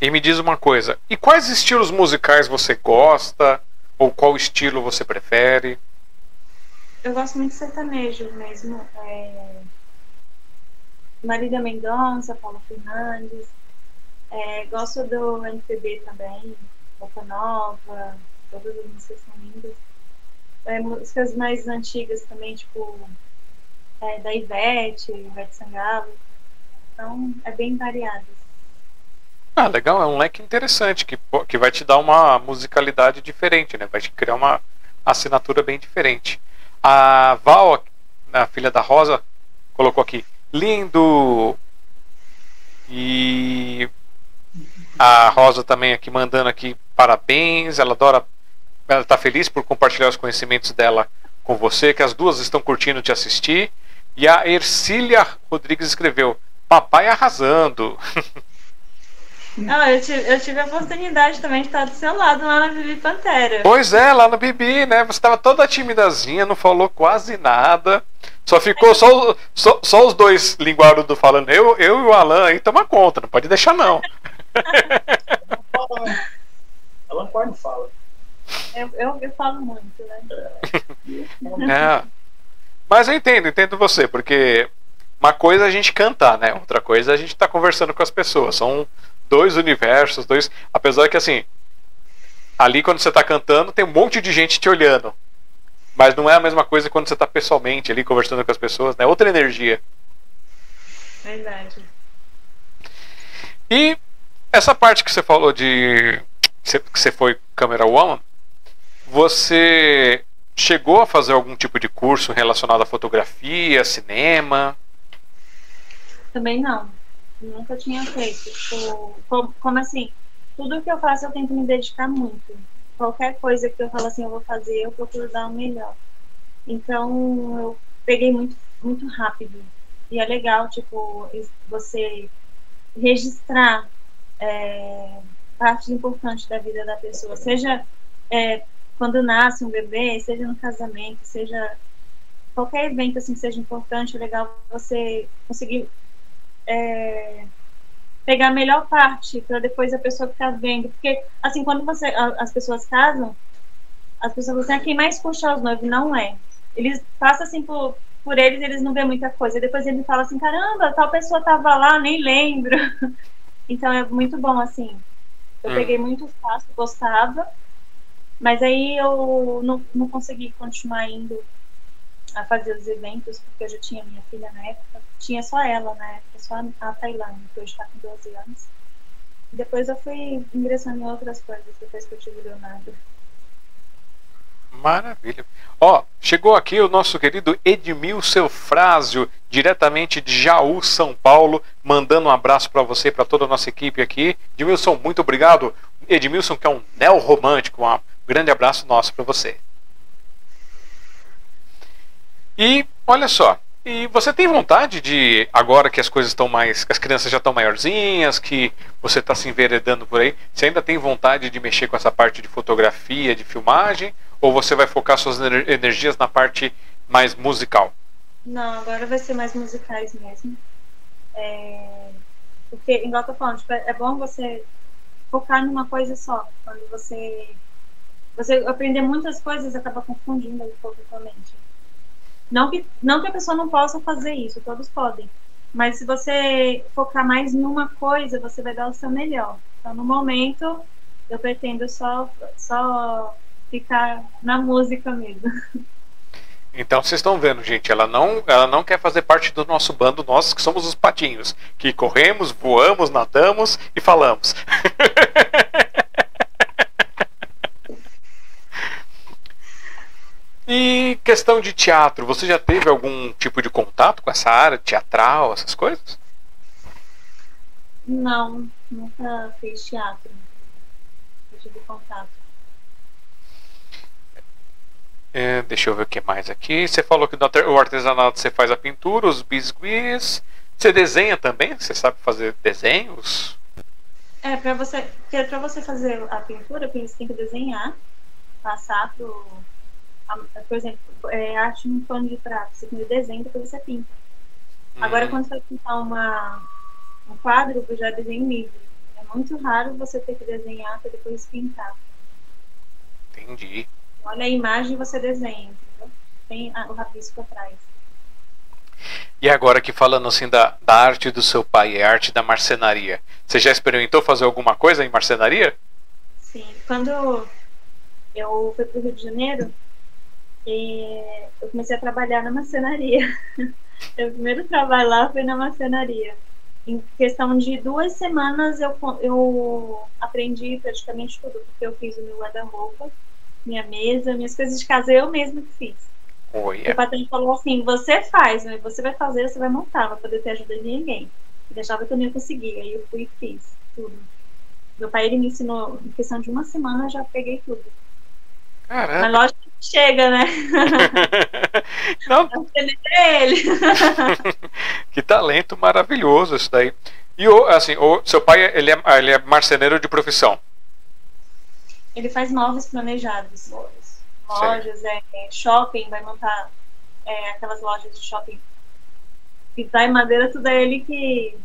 E me diz uma coisa: e quais estilos musicais você gosta? Ou qual estilo você prefere? Eu gosto muito de sertanejo mesmo. É... Marília Mendonça, Paulo Fernandes. É, gosto do MPB também, Roupa Nova, todas as músicas são lindas. É, músicas mais antigas também, tipo é, da Ivete, Ivete Sangalo. Então, é bem variado. Ah, legal, é um leque interessante que, que vai te dar uma musicalidade diferente, né? Vai te criar uma assinatura bem diferente. A Val, a filha da Rosa, colocou aqui: lindo! E a Rosa também aqui mandando aqui parabéns. Ela adora, ela está feliz por compartilhar os conhecimentos dela com você, que as duas estão curtindo te assistir. E a Ercília Rodrigues escreveu: Papai arrasando. Ah, eu tive, eu tive a oportunidade também de estar do seu lado lá na Bibi Pantera. Pois é, lá no Bibi, né? Você estava toda timidazinha, não falou quase nada. Só ficou só, só, só os dois linguarudos falando. Eu, eu e o Alan aí toma conta, não pode deixar não. Alan quase não fala. Eu, eu, eu, falo muito, né? É. Mas eu entendo, entendo você, porque uma coisa é a gente cantar, né? Outra coisa é a gente estar tá conversando com as pessoas. São dois universos, dois. Apesar que assim, ali quando você está cantando, tem um monte de gente te olhando. Mas não é a mesma coisa quando você está pessoalmente ali conversando com as pessoas, né? Outra energia. Verdade. E essa parte que você falou de que você foi camera woman, você chegou a fazer algum tipo de curso relacionado à fotografia, cinema? Também não nunca tinha feito. Tipo, como, assim, tudo que eu faço eu tento me dedicar muito. Qualquer coisa que eu falo assim, eu vou fazer, eu procuro dar o melhor. Então, eu peguei muito, muito rápido. E é legal, tipo, você registrar é, partes importantes da vida da pessoa. Seja é, quando nasce um bebê, seja no casamento, seja qualquer evento assim seja importante, é legal você conseguir é, pegar a melhor parte para depois a pessoa ficar vendo. Porque, assim, quando você, as pessoas casam, as pessoas dizem, assim, ah, quem mais puxa os noivos não é. Eles passam assim por, por eles, eles não vêem muita coisa. E depois ele fala assim, caramba, tal pessoa tava lá, nem lembro. então é muito bom, assim. Eu hum. peguei muito fácil, gostava, mas aí eu não, não consegui continuar indo a fazer os eventos, porque eu já tinha minha filha na época. Tinha só ela na época, só a Tailândia, que hoje está com 12 anos. Depois eu fui ingressando em outras coisas, depois que eu tive o Leonardo. Maravilha. Ó, chegou aqui o nosso querido Edmilson Frásio, diretamente de Jaú, São Paulo, mandando um abraço para você, para toda a nossa equipe aqui. Edmilson, muito obrigado. Edmilson, que é um neo-romântico, um grande abraço nosso para você. E olha só, e você tem vontade de, agora que as coisas estão mais. as crianças já estão maiorzinhas, que você está se enveredando por aí, você ainda tem vontade de mexer com essa parte de fotografia, de filmagem? Ou você vai focar suas energias na parte mais musical? Não, agora vai ser mais musicais mesmo. É... Porque, igual eu tô falando, tipo, é bom você focar numa coisa só. Quando você. Você aprender muitas coisas acaba confundindo um pouco a sua mente. Não que, não que a pessoa não possa fazer isso, todos podem. Mas se você focar mais em uma coisa, você vai dar o seu melhor. Então, no momento, eu pretendo só, só ficar na música mesmo. Então vocês estão vendo, gente, ela não, ela não quer fazer parte do nosso bando, nós que somos os patinhos, que corremos, voamos, nadamos e falamos. E questão de teatro, você já teve algum tipo de contato com essa área teatral, essas coisas? Não, nunca fiz teatro. Eu tive contato. É, deixa eu ver o que mais aqui. Você falou que no artesanato você faz a pintura, os biscuits. Você desenha também? Você sabe fazer desenhos? É, para você, para você fazer a pintura, você tem que desenhar, passar pro por exemplo, é, arte num pano de prato, você tem o desenho, depois você pinta. Hum. Agora, quando você vai pintar uma, um quadro, eu já desenho livre. É muito raro você ter que desenhar para depois pintar. Entendi. Olha a imagem e você desenha, entendeu? Tem o rabisco atrás. E agora que falando assim da, da arte do seu pai, a arte da marcenaria, você já experimentou fazer alguma coisa em marcenaria? Sim, quando eu fui para o Rio de Janeiro, e eu comecei a trabalhar na marcenaria. Meu primeiro trabalho lá foi na marcenaria. Em questão de duas semanas eu, eu aprendi praticamente tudo, porque eu fiz o meu guarda-roupa, minha mesa, minhas coisas de casa, eu mesma que fiz. Oh, yeah. O patrão falou assim: você faz, né? você vai fazer, você vai montar, vai poder ter ajuda de ninguém. Ele achava que eu não ia conseguir, aí eu fui e fiz tudo. Meu pai ele me ensinou, em questão de uma semana, eu já peguei tudo. Caramba. Mas lógico chega, né? Não, É ele. que talento maravilhoso isso daí. E o, assim, o seu pai ele é, ele é marceneiro de profissão. Ele faz móveis planejados. Lojas, é, é, shopping, vai montar é, aquelas lojas de shopping. Pintar em madeira, tudo é ele que.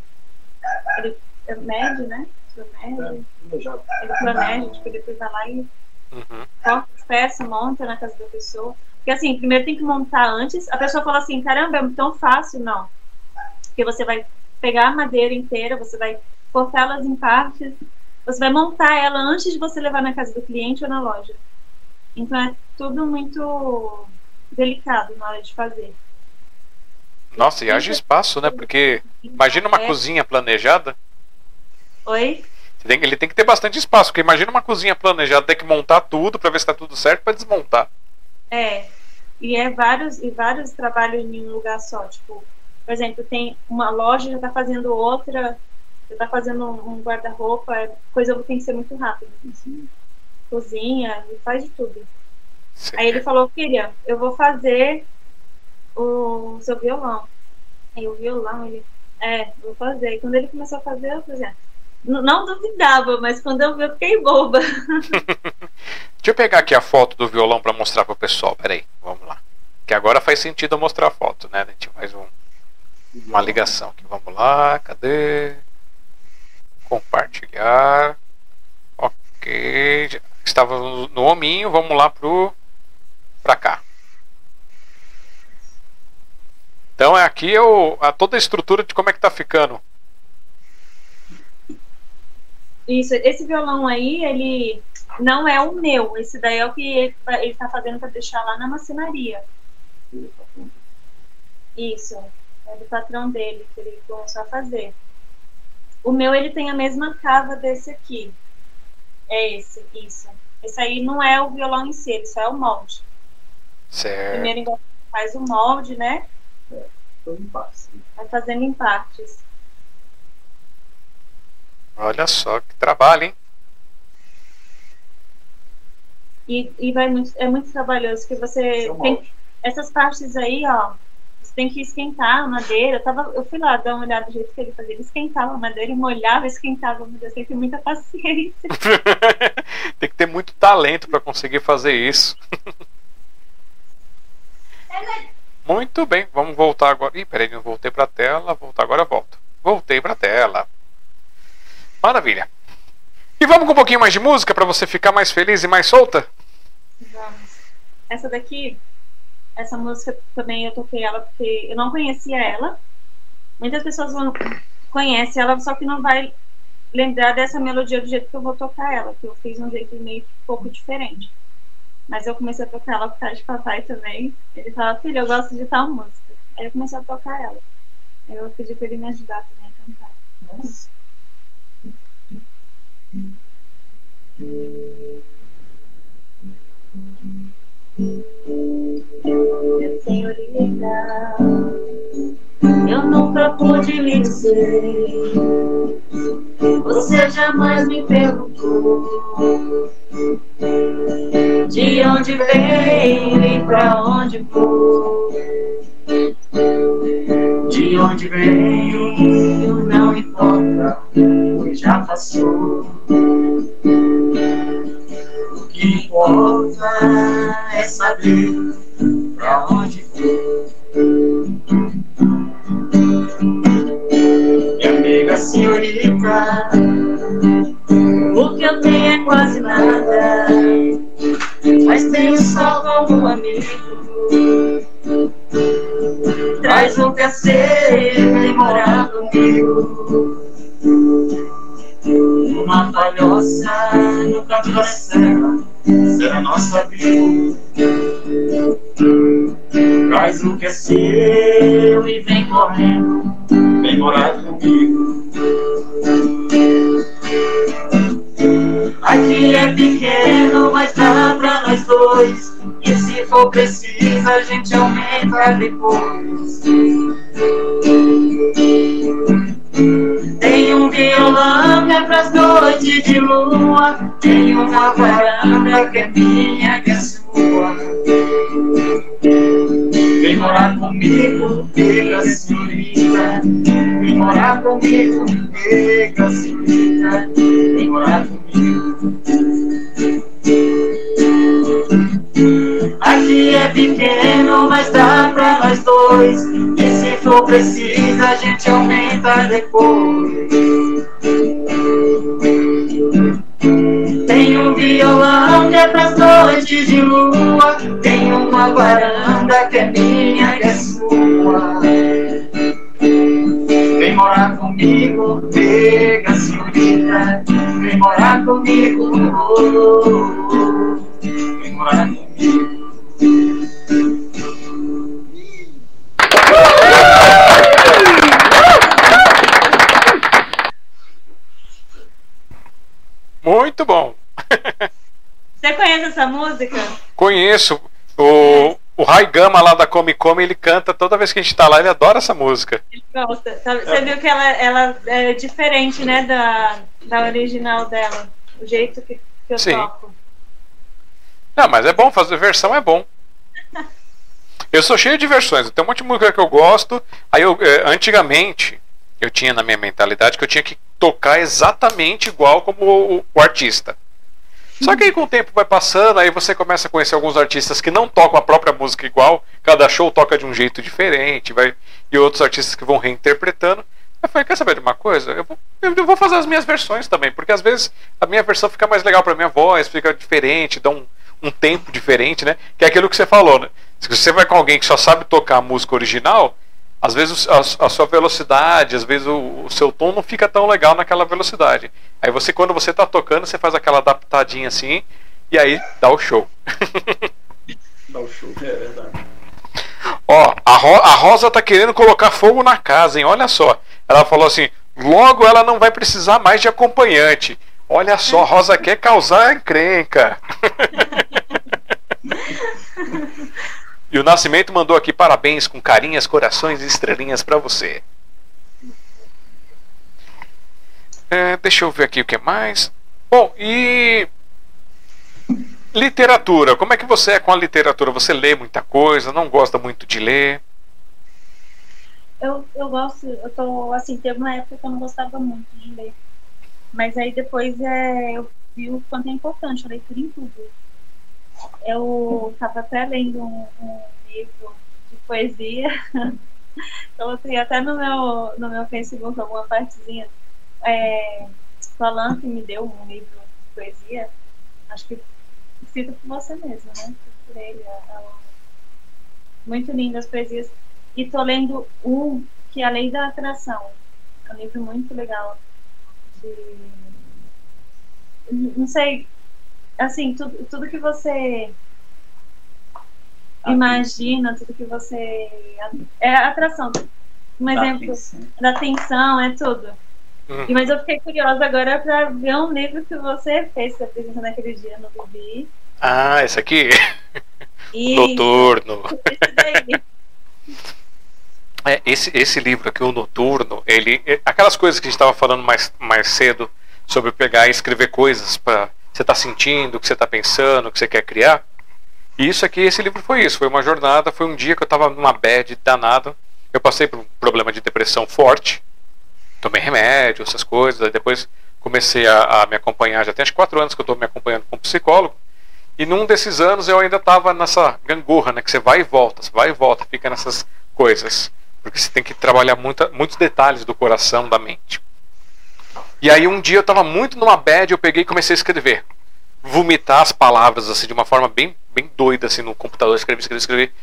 Ele é mede, né? Mede. Ele planeja, tipo, depois vai lá e Uhum. as peças, monta na casa da pessoa. Porque assim, primeiro tem que montar antes. A pessoa fala assim, caramba, é tão fácil. Não. Porque você vai pegar a madeira inteira, você vai cortá-las em partes, você vai montar ela antes de você levar na casa do cliente ou na loja. Então é tudo muito delicado na hora de fazer. Nossa, e haja espaço, né? Porque imagina uma É. cozinha planejada. Oi? Tem- ele tem que ter bastante espaço, porque imagina uma cozinha planejada, tem que montar tudo pra ver se tá tudo certo pra desmontar. É. E é vários, e vários trabalhos em um lugar só. Tipo, por exemplo, tem uma loja já tá fazendo outra, já tá fazendo um guarda-roupa, é- coisa tem que ser muito rápido. Assim. Cozinha, faz de tudo. Sim. Aí ele falou, filha, eu vou fazer o seu violão. Aí o violão, ele, é, vou fazer. E quando ele começou a fazer, eu falei, ah, n- não duvidava, mas quando eu vi, eu fiquei boba. Deixa eu pegar aqui a foto do violão pra mostrar pro pessoal. Peraí, vamos lá. Que agora faz sentido mostrar a foto, né? A gente faz um- uma ligação aqui. Vamos lá, cadê? Compartilhar. Ok. Estava no, hominho, vamos lá pro pra cá. Então é aqui a, toda a estrutura de como é que tá ficando. Isso, esse violão aí, ele não é o meu. Esse daí é o que ele, ele tá fazendo para deixar lá na macenaria. Isso, é do patrão dele que ele começou a fazer. O meu, ele tem a mesma cava desse aqui. É esse, isso. Esse aí não é o violão em si, ele só é o molde. Certo. Primeiro ele faz o molde, né? Todo em paz. Vai fazendo em partes. Olha só que trabalho, hein? E, e vai muito, é muito trabalhoso, que você é tem molde. essas partes aí, ó, você tem que esquentar a madeira. Eu, tava, eu fui lá dar uma olhada do jeito que ele fazia. Ele esquentava a madeira, molhava, esquentava a madeira. Tem que ter muita paciência. Tem que ter muito talento para conseguir fazer isso. Muito bem, vamos voltar agora. Ih, peraí, não voltei para a tela. Voltar agora, volto. Voltei para a tela. Maravilha. E vamos com um pouquinho mais de música para você ficar mais feliz e mais solta? Vamos. Essa daqui, essa música também eu toquei ela porque eu não conhecia ela. Muitas pessoas vão, conhecem ela, só que não vai lembrar dessa melodia do jeito que eu vou tocar ela, que eu fiz um jeito meio que um pouco diferente. Mas eu comecei a tocar ela por causa de papai também. Ele falava, filho, eu gosto de tal música. Aí eu comecei a tocar ela. Aí eu pedi pra ele me ajudar também a cantar. Nossa. Meu senhorita, eu nunca pude lhe dizer. Você jamais me perguntou de onde veio e pra onde vou. De onde veio não importa, pois já passou. O que importa é saber pra onde vou. Minha amiga senhorita, O que eu tenho é quase nada, mas tenho salvo algum amigo. Traz o que é seu e morar comigo. Uma palhoça no canto da serra será nossa abrigo. Traz o que é seu e vem correndo, vem morar comigo. Aqui é pequeno, mas dá pra nós dois. E se for preciso, a gente aumenta depois. Tem um violão que é pras noites de lua. Tem uma varanda que é minha, que é sua. Vem morar comigo, pega senhorita. Vem morar comigo, senhorita. Vem morar comigo. Aqui é pequeno, mas dá pra nós dois. E se for preciso, a gente aumenta depois. Tem um violão que é pras noites de lua. Tem uma varanda que é minha, que é sua. Vem morar comigo, pega senhorita. Vem morar comigo. oh, oh, oh. Vem morar comigo. Muito bom. Você conhece essa música? Conheço. O, o Rai Gama lá da Come Come, ele canta toda vez que a gente tá lá, ele adora essa música. Ele gosta. Você viu que ela, ela é diferente, né, da, da original dela. O jeito que, que eu Sim. toco. Não, mas é bom, fazer versão é bom. Eu sou cheio de versões, tem um monte de música que eu gosto. Aí eu, eh, antigamente, eu tinha na minha mentalidade que eu tinha que tocar exatamente igual como o, o artista. Só que aí com o tempo vai passando, aí você começa a conhecer alguns artistas que não tocam a própria música igual, cada show toca de um jeito diferente, vai, e outros artistas que vão reinterpretando. Eu falei, quer saber de uma coisa? Eu vou, eu vou fazer as minhas versões também, porque às vezes a minha versão fica mais legal pra minha voz, fica diferente, dá um, um tempo diferente, né? Que é aquilo que você falou, né? Se você vai com alguém que só sabe tocar a música original, às vezes a, a sua velocidade, às vezes o, o seu tom não fica tão legal naquela velocidade. Aí você, quando você tá tocando, você faz aquela adaptadinha assim, e aí dá o show. Dá o show, é verdade. Ó, a, Ro- a Rosa tá querendo colocar fogo na casa, hein? Olha só. Ela falou assim: logo ela não vai precisar mais de acompanhante. Olha só, a Rosa quer causar encrenca. e o Nascimento mandou aqui parabéns com carinhas, corações e estrelinhas pra você. É, deixa eu ver aqui o que mais. Bom, e literatura. Como é que você é com a literatura? Você lê muita coisa? Não gosta muito de ler? Eu, eu gosto, eu tô, assim, teve uma época que eu não gostava muito de ler. Mas aí depois é, eu vi o quanto é importante a leitura em tudo. Eu tava até lendo um, um livro de poesia. Coloquei até no meu, no meu Facebook alguma partezinha. É, o Alan que me deu um livro de poesia, acho que escrito por você mesmo, né? Por ele. é- é muito lindo as poesias. E tô lendo um que é a Lei da Atração. É um livro muito legal. De... Não sei, assim, tudo, tudo que você imagina, tudo que você. É atração. Um Dá exemplo atenção. da atenção, é tudo. Hum. Mas eu fiquei curiosa agora para ver um livro que você fez, que você apresentou naquele dia no Bibi. Ah, esse aqui? E Noturno. É, esse, esse livro aqui, o Noturno, ele. é- Aquelas coisas que a gente estava falando mais, mais cedo sobre pegar e escrever coisas para você está sentindo, o que você está pensando, o que você quer criar. E isso aqui, esse livro foi isso. Foi uma jornada, foi um dia que eu estava numa bad danada. Eu passei por um problema de depressão forte. Tomei remédio, essas coisas. Aí depois comecei a, a me acompanhar. Já tem acho quatro anos que eu estou me acompanhando com um psicólogo. E num desses anos eu ainda estava nessa gangorra, né? Que você vai e volta, você vai e volta, fica nessas coisas. Porque você tem que trabalhar muita, muitos detalhes do coração, da mente. E aí um dia eu estava muito numa bad, eu peguei e comecei a escrever. Vomitar as palavras assim de uma forma bem, bem doida assim no computador, escrever, escrever, escrever.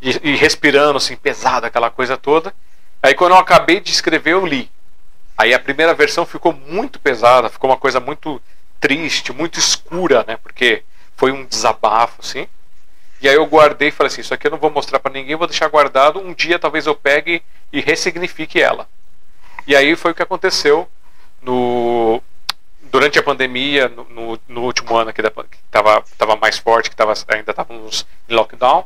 e, e respirando assim, pesado, aquela coisa toda. Aí quando eu acabei de escrever, eu li. Aí a primeira versão ficou muito pesada, ficou uma coisa muito triste, muito escura, né? Porque foi um desabafo, assim. E aí eu guardei e falei assim, isso aqui eu não vou mostrar para ninguém, vou deixar guardado. Um dia talvez eu pegue e ressignifique ela. E aí foi o que aconteceu no durante a pandemia, no, no, no último ano que estava tava mais forte, que tava, ainda estávamos em lockdown.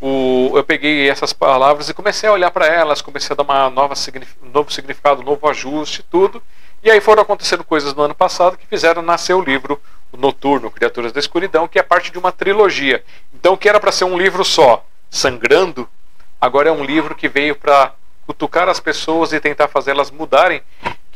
O, eu peguei essas palavras e comecei a olhar para elas, comecei a dar uma nova um novo significado, um novo ajuste, tudo. E aí foram acontecendo coisas no ano passado que fizeram nascer o livro o Noturno, Criaturas da Escuridão, que é parte de uma trilogia. Então, o que era para ser um livro só, sangrando, agora é um livro que veio para cutucar as pessoas e tentar fazê-las mudarem.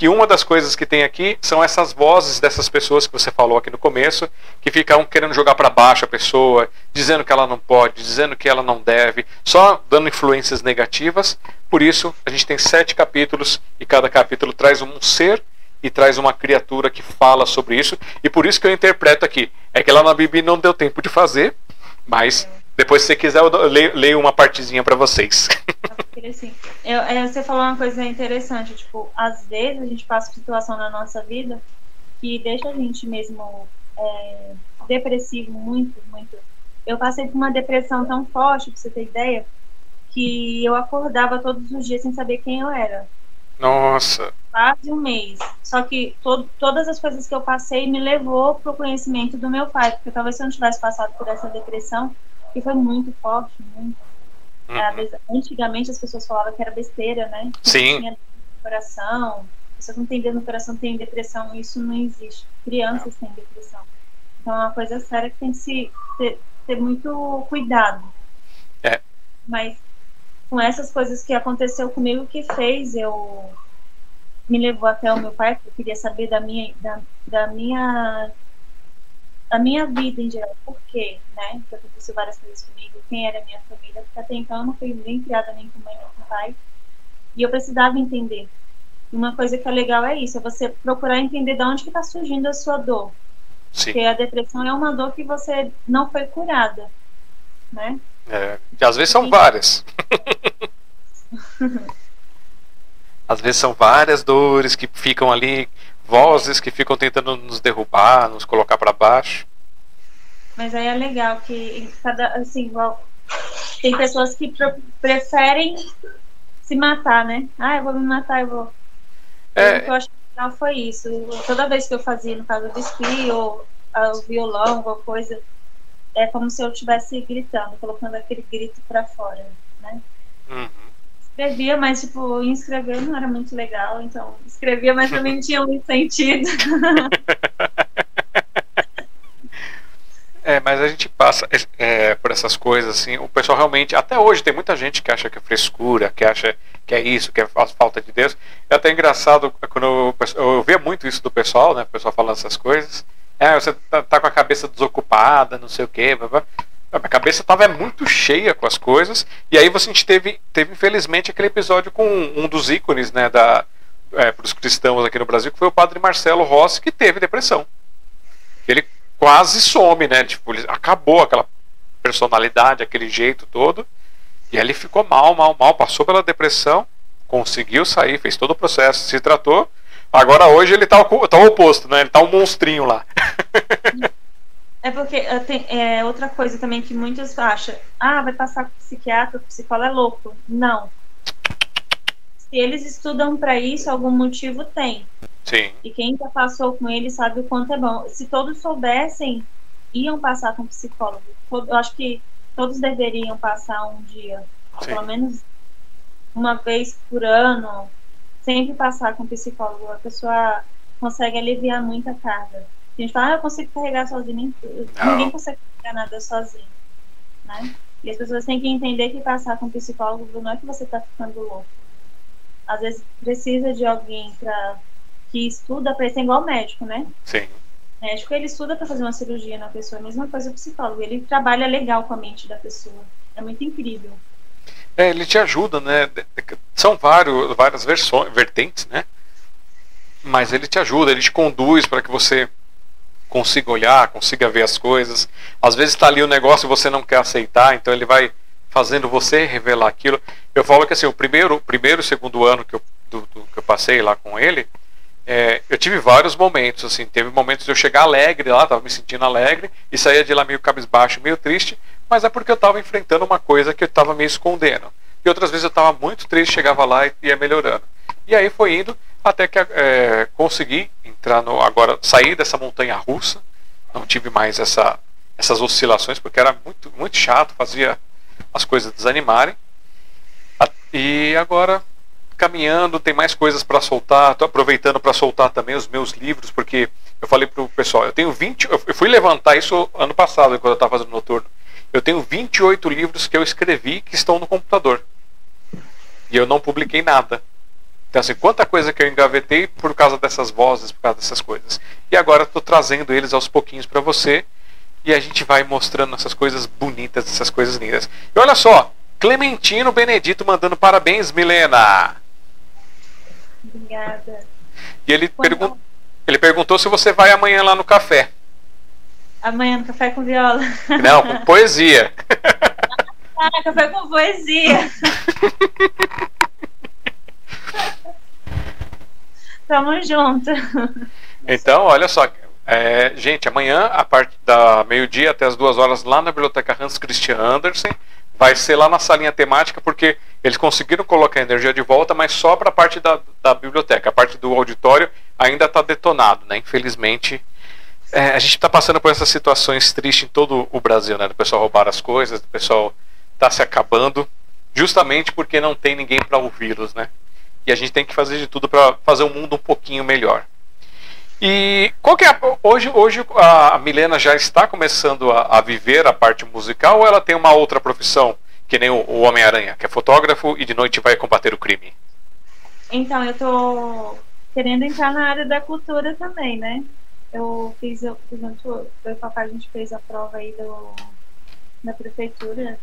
Que uma das coisas que tem aqui são essas vozes dessas pessoas que você falou aqui no começo, que ficam querendo jogar para baixo a pessoa, dizendo que ela não pode, dizendo que ela não deve, só dando influências negativas. Por isso, a gente tem sete capítulos e cada capítulo traz um ser e traz uma criatura que fala sobre isso. E por isso que eu interpreto aqui. É que lá na Bíblia não deu tempo de fazer, mas depois, se você quiser, eu leio, leio uma partezinha para vocês. Assim, eu, é, você falou uma coisa interessante, tipo, às vezes a gente passa por situação na nossa vida que deixa a gente mesmo é, depressivo muito, muito. Eu passei por uma depressão tão forte, pra você ter ideia, que eu acordava todos os dias sem saber quem eu era. Nossa. Quase um mês. Só que to todas as coisas que eu passei me levou para o conhecimento do meu pai, porque talvez se eu não tivesse passado por essa depressão, que foi muito forte, muito. Uhum. Antigamente as pessoas falavam que era besteira, né? Que Sim. Tinha coração, pessoas não têm no coração têm depressão, isso não existe. Crianças têm depressão. Então é uma coisa séria que tem que se ter, ter muito cuidado. É. Mas com essas coisas que aconteceu comigo que fez eu me levou até o meu pai porque eu queria saber da minha da, da minha da minha vida em geral por quê né que aconteceu várias coisas comigo quem era a minha família porque até então eu não fui nem criada nem com mãe nem com pai e eu precisava entender e uma coisa que é legal é isso é você procurar entender de onde que está surgindo a sua dor Sim. porque a depressão é uma dor que você não foi curada né é, e às vezes são várias. às vezes são várias dores que ficam ali, vozes que ficam tentando nos derrubar, nos colocar para baixo. Mas aí é legal que cada assim, igual tem pessoas que preferem se matar, né? Ah, eu vou me matar, eu vou. É... O que eu acho legal foi isso. Toda vez que eu fazia, no caso do esqui ou ah, o violão, alguma coisa, é como se eu estivesse gritando, colocando aquele grito para fora, né? Uhum. Escrevia, mas tipo, escrever não era muito legal, então escrevia, mas também tinha muito sentido. É, mas a gente passa é, por essas coisas, assim, o pessoal realmente, até hoje tem muita gente que acha que é frescura, que acha que é isso, que é falta de Deus. É até engraçado quando eu, eu via muito isso do pessoal, né, o pessoal falando essas coisas. É, você tá, tá, com a cabeça desocupada, não sei o quê. Blá, blá. A minha cabeça estava muito cheia com as coisas. E aí você teve, teve infelizmente, aquele episódio com um dos ícones né, da, é, para os cristãos aqui no Brasil, que foi o padre Marcelo Rossi, que teve depressão. Ele quase some, né? Tipo, acabou aquela personalidade, aquele jeito todo. E ele ficou mal, mal, mal, passou pela depressão, conseguiu sair, fez todo o processo, se tratou Agora hoje ele tá, tá o oposto, né? Ele tá um monstrinho lá. É porque tem, é, outra coisa também que muitos acham, ah, vai passar com psiquiatra, o psicólogo é louco. Não. Se eles estudam para isso, algum motivo tem. Sim. E quem já passou com ele sabe o quanto é bom. Se todos soubessem, iam passar com psicólogo. Eu acho que todos deveriam passar um dia, Sim. pelo menos uma vez por ano, sempre passar com psicólogo, a pessoa consegue aliviar muita carga. A gente fala, ah, eu consigo carregar sozinho, ninguém consegue carregar nada sozinho, né? E as pessoas têm que entender que passar com psicólogo não é que você está ficando louco. Às vezes precisa de alguém para que estuda para ser igual médico, né? Sim. O médico ele estuda para fazer uma cirurgia na pessoa, a mesma coisa o psicólogo, ele trabalha legal com a mente da pessoa. É muito incrível. É, ele te ajuda, né? São vários, várias versões, vertentes, né? Mas ele te ajuda, ele te conduz para que você consiga olhar, consiga ver as coisas. Às vezes está ali o negócio e você não quer aceitar, então ele vai fazendo você revelar aquilo. Eu falo que assim, o primeiro, primeiro e segundo ano que eu, do, do, que eu passei lá com ele, é, eu tive vários momentos, assim, teve momentos de eu chegar alegre lá, tava me sentindo alegre, e saía de lá meio cabisbaixo, meio triste, mas é porque eu estava enfrentando uma coisa que eu estava meio escondendo. E outras vezes eu estava muito triste, chegava lá e ia melhorando. E aí foi indo até que é, consegui entrar no agora sair dessa montanha russa. Não tive mais essa, essas oscilações porque era muito muito chato, fazia as coisas desanimarem. E agora caminhando, tem mais coisas para soltar. Estou aproveitando para soltar também os meus livros, porque eu falei para o pessoal, eu tenho 20. Eu fui levantar isso ano passado, quando eu estava fazendo noturno. Eu tenho 28 livros que eu escrevi que estão no computador. E eu não publiquei nada. Então, assim, quanta coisa que eu engavetei por causa dessas vozes, por causa dessas coisas. E agora estou trazendo eles aos pouquinhos para você. E a gente vai mostrando essas coisas bonitas, essas coisas lindas. E olha só, Clementino Benedito mandando parabéns, Milena. Obrigada. E ele, pergun ele perguntou se você vai amanhã lá no café. Amanhã no café com viola. Não, com poesia. Ah, café com poesia. Tamo junto. Então, olha só. É, gente, amanhã, a parte da meio-dia até as duas horas, lá na Biblioteca Hans Christian Andersen, vai ser lá na salinha temática, porque eles conseguiram colocar a energia de volta, mas só para a parte da, da biblioteca. A parte do auditório ainda está detonado, né? Infelizmente, é, a gente está passando por essas situações tristes em todo o Brasil, né? Do pessoal roubar as coisas, do pessoal tá se acabando, justamente porque não tem ninguém para ouvi-los, né? E a gente tem que fazer de tudo para fazer o mundo um pouquinho melhor. E qual que é a, hoje hoje a Milena já está começando a, a, viver a parte musical ou ela tem uma outra profissão que nem o, o Homem-Aranha, que é fotógrafo e de noite vai combater o crime? Então, eu tô querendo entrar na área da cultura também, né? Eu fiz, eu, por exemplo, eu e o papai a gente fez a prova aí do, da prefeitura.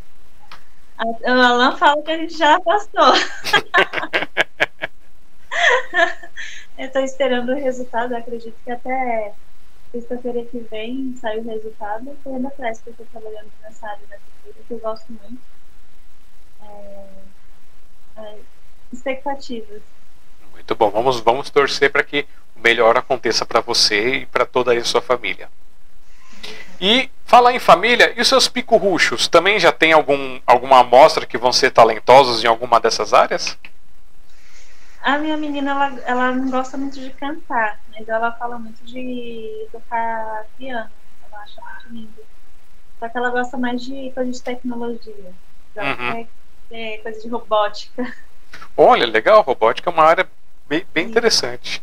O Alan fala que a gente já passou. eu tô esperando o resultado, acredito que até sexta-feira que vem sai o resultado. Tô indo atrás, porque eu tô trabalhando nessa área da cultura, que eu gosto muito. É, é, expectativas. Muito bom. Vamos, vamos torcer para que o melhor aconteça para você e para toda a sua família. E falar em família, e os seus pico-ruxos? Também já tem algum, alguma amostra que vão ser talentosos em alguma dessas áreas? A minha menina, ela, ela não gosta muito de cantar, mas ela fala muito de tocar piano. Ela acha muito lindo. Só que ela gosta mais de coisa de tecnologia. Uhum. É, é coisa de robótica. Olha, legal, robótica é uma área bem, bem interessante.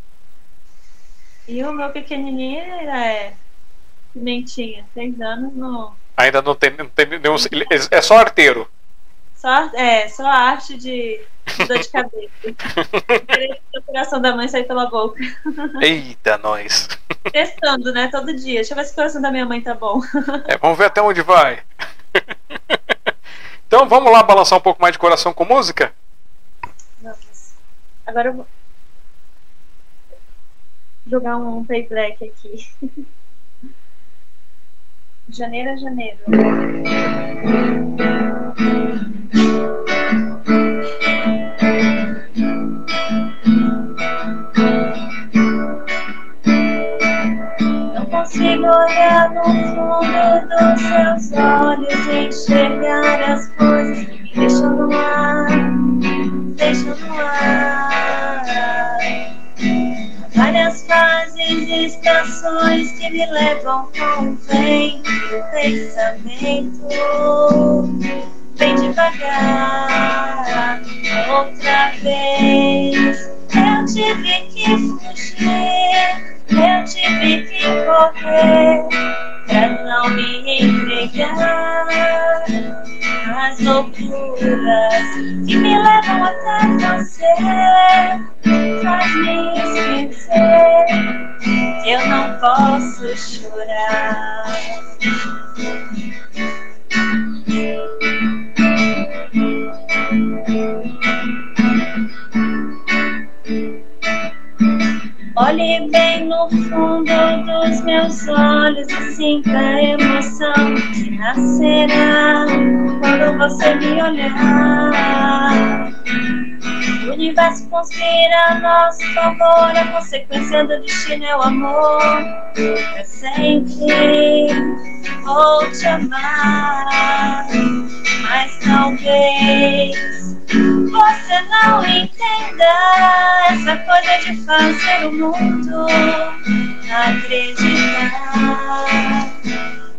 E o meu pequenininho é pimentinha, seis anos no. Ainda não tem, não tem nenhum. É só arteiro. Só, é, só arte de, de dor de cabeça. o coração da mãe sair pela boca. Eita, nós. Testando, né? Todo dia. Deixa eu ver se o coração da minha mãe tá bom. É, vamos ver até onde vai. Então vamos lá balançar um pouco mais de coração com música? Vamos. Agora eu vou jogar um playback aqui. Janeiro a janeiro. Não consigo olhar no fundo dos seus olhos e enxergar as coisas que me deixam no ar, deixam no ar. Várias fases e estações que me levam com o vento o pensamento. Bem devagar, outra vez. Eu tive que fugir, eu tive que correr pra não me entregar às loucuras que me levam até você. Faz me esquecer que eu não posso chorar. Olhe bem no fundo dos meus olhos e sinta a emoção que nascerá quando você me olhar. O universo conspira a nosso favor, a consequência do destino é o amor. Eu sempre vou te amar, mas talvez você não entenda essa coisa de fazer o mundo acreditar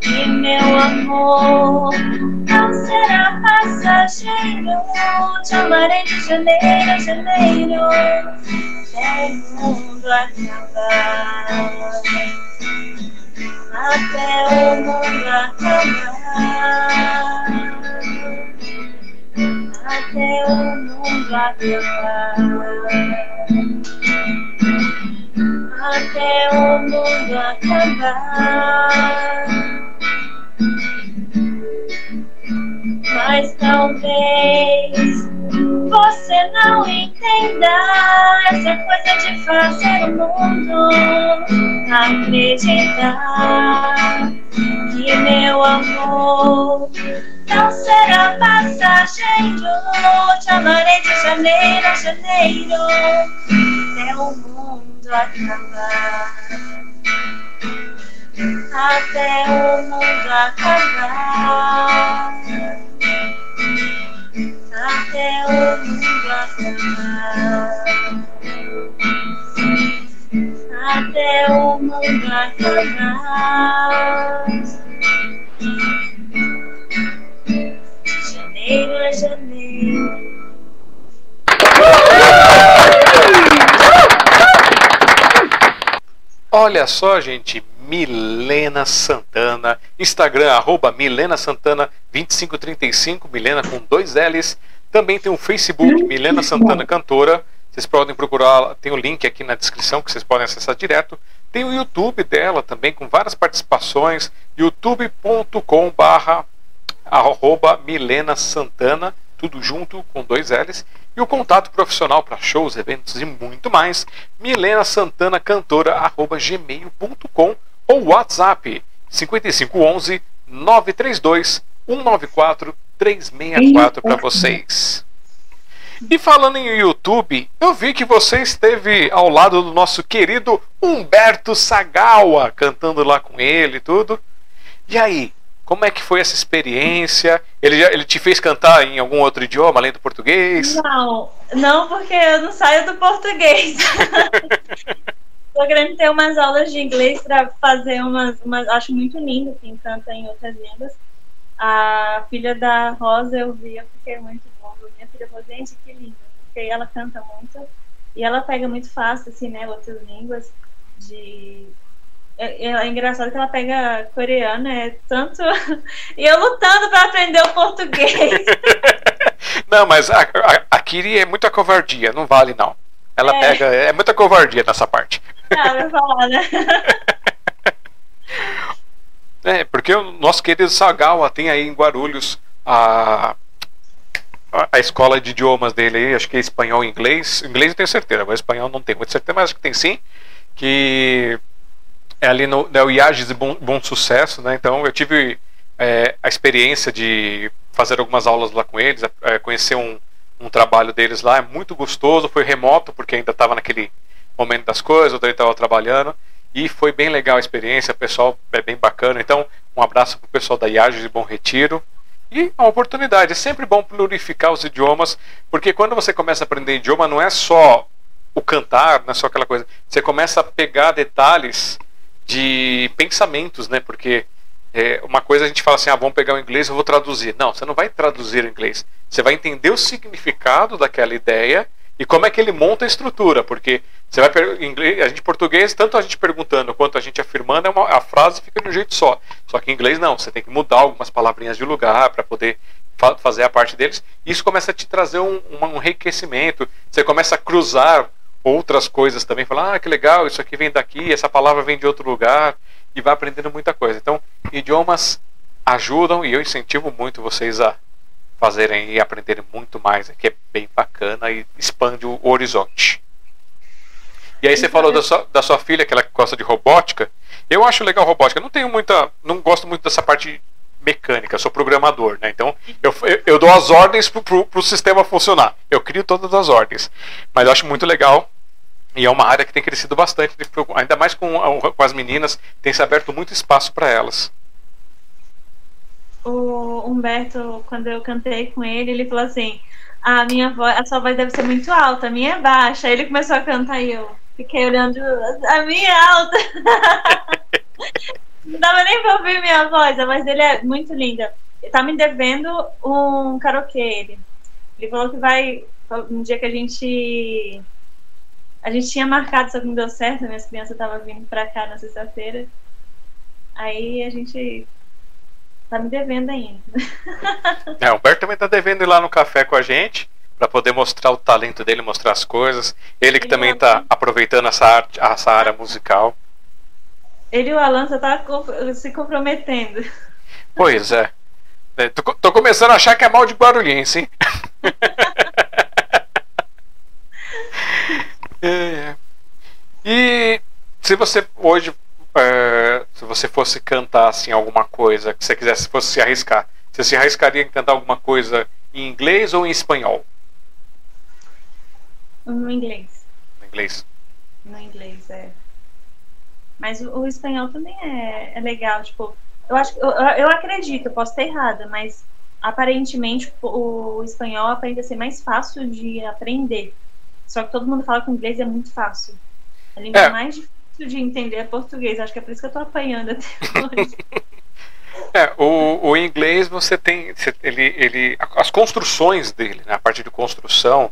que meu amor não será passageiro. Te amarei de janeiro a janeiro, até o mundo acabar. Até o mundo acabar. Até o mundo acabar. Até o mundo acabar. Mas talvez você não entenda essa coisa de fazer o mundo acreditar que meu amor não será passageiro. Te amarei de janeiro a janeiro até o mundo acabar. Até o mundo acabar. Até o mundo acabar. Até o mundo acabar. Janeiro a janeiro. Olha só, gente, Milena Santana, Instagram, arroba Milena Santana 2535, Milena com dois L's. Também tem o Facebook, Milena Santana Cantora. Vocês podem procurar, tem o link aqui na descrição que vocês podem acessar direto. Tem o YouTube dela também, com várias participações, youtube.com barra arroba Milena Santana, tudo junto com dois L's. E o contato profissional para shows, eventos e muito mais, Milena Santana Cantora, arroba gmail.com ou WhatsApp 5511 932 194 364 para vocês. E falando em YouTube, eu vi que você esteve ao lado do nosso querido Humberto Sagawa, cantando lá com ele e tudo. E aí, como é que foi essa experiência? Ele, já- ele te fez cantar em algum outro idioma além do português? Não, não porque eu não saio do português. Tô querendo ter umas aulas de inglês para fazer umas, umas. Acho muito lindo quem canta em outras línguas. A filha da Rosa eu vi, eu fiquei muito bom. Minha filha falou, gente, que lindo. Porque ela canta muito. E ela pega muito fácil, assim, né? Outras línguas. De. É, é engraçado que ela pega coreano, é tanto. e eu lutando para aprender o português. Não, mas a, a, a Kiri é muita covardia, não vale não. Ela É. pega. É muita covardia nessa parte. Ah, falar, né? É, porque o nosso querido Sagawa tem aí em Guarulhos a, a, escola de idiomas dele aí, acho que é espanhol e inglês. Inglês eu tenho certeza, agora espanhol não tenho muita certeza, mas acho que tem sim. Que é ali no, no IAGES de bom, bom Sucesso, né? Então eu tive é, a experiência de fazer algumas aulas lá com eles, é, conhecer um, um trabalho deles lá, é muito gostoso, foi remoto, porque ainda estava naquele momento das coisas, eu estava trabalhando. E foi bem legal a experiência, o pessoal é bem bacana. Então, um abraço para o pessoal da IAGES de Bom Retiro. E uma oportunidade, é sempre bom plurificar os idiomas, porque quando você começa a aprender idioma, não é só o cantar, não é só aquela coisa. Você começa a pegar detalhes de pensamentos, né? Porque é, uma coisa a gente fala assim, ah, vamos pegar o inglês, eu vou traduzir. Não, você não vai traduzir o inglês. Você vai entender o significado daquela ideia e como é que ele monta a estrutura, porque você vai inglês, a gente português, tanto a gente perguntando quanto a gente afirmando, é uma- a frase fica de um jeito só. Só que em inglês não, você tem que mudar algumas palavrinhas de lugar para poder fa- fazer a parte deles. Isso começa a te trazer um, uma- um enriquecimento. Você começa a cruzar outras coisas também, falar, ah, que legal, isso aqui vem daqui, essa palavra vem de outro lugar, e vai aprendendo muita coisa. Então, idiomas ajudam e eu incentivo muito vocês a fazerem e aprenderem muito mais, que é bem bacana e expande o horizonte. E aí você falou da sua, da sua filha, que ela gosta de robótica. Eu acho legal robótica. Não tenho muita. Não gosto muito dessa parte mecânica, sou programador, né? Então eu, eu, eu dou as ordens pro, pro sistema funcionar. Eu crio todas as ordens. Mas eu acho muito legal e é uma área que tem crescido bastante, ainda mais com, com as meninas, tem se aberto muito espaço para elas. O Humberto, quando eu cantei com ele, ele falou assim: a minha voz, a sua voz deve ser muito alta, a minha é baixa. Aí ele começou a cantar e eu fiquei olhando, a minha é alta. Não dava nem pra ouvir minha voz, a voz dele é muito linda. Ele tá me devendo um karaokê, ele. Ele falou que vai, um dia que a gente a gente tinha marcado, só que não deu certo, minhas crianças estavam vindo pra cá na sexta-feira. Aí a gente tá me devendo ainda. É, o Humberto também tá devendo ir lá no café com a gente para poder mostrar o talento dele, mostrar as coisas. Ele que Ele também está aproveitando essa, arte, essa área musical. Ele e o Alan já tá se comprometendo. Pois é. é tô, tô, começando a achar que é mal de barulhense, hein? É. E se você hoje, é, se você fosse cantar assim alguma coisa que você quisesse, fosse se arriscar, você se arriscaria em cantar alguma coisa em inglês ou em espanhol? No inglês. No inglês. No inglês, é. Mas o, o espanhol também é, é, legal, tipo, eu acho, eu, eu acredito, eu posso estar errada, mas aparentemente o, o espanhol aprende a ser mais fácil de aprender só que todo mundo fala que o inglês é muito fácil. A língua é. mais difícil de entender é português. Acho que é por isso que eu tô apanhando até hoje. É, o, o inglês você tem. Ele, ele, as construções dele, né, a parte de construção,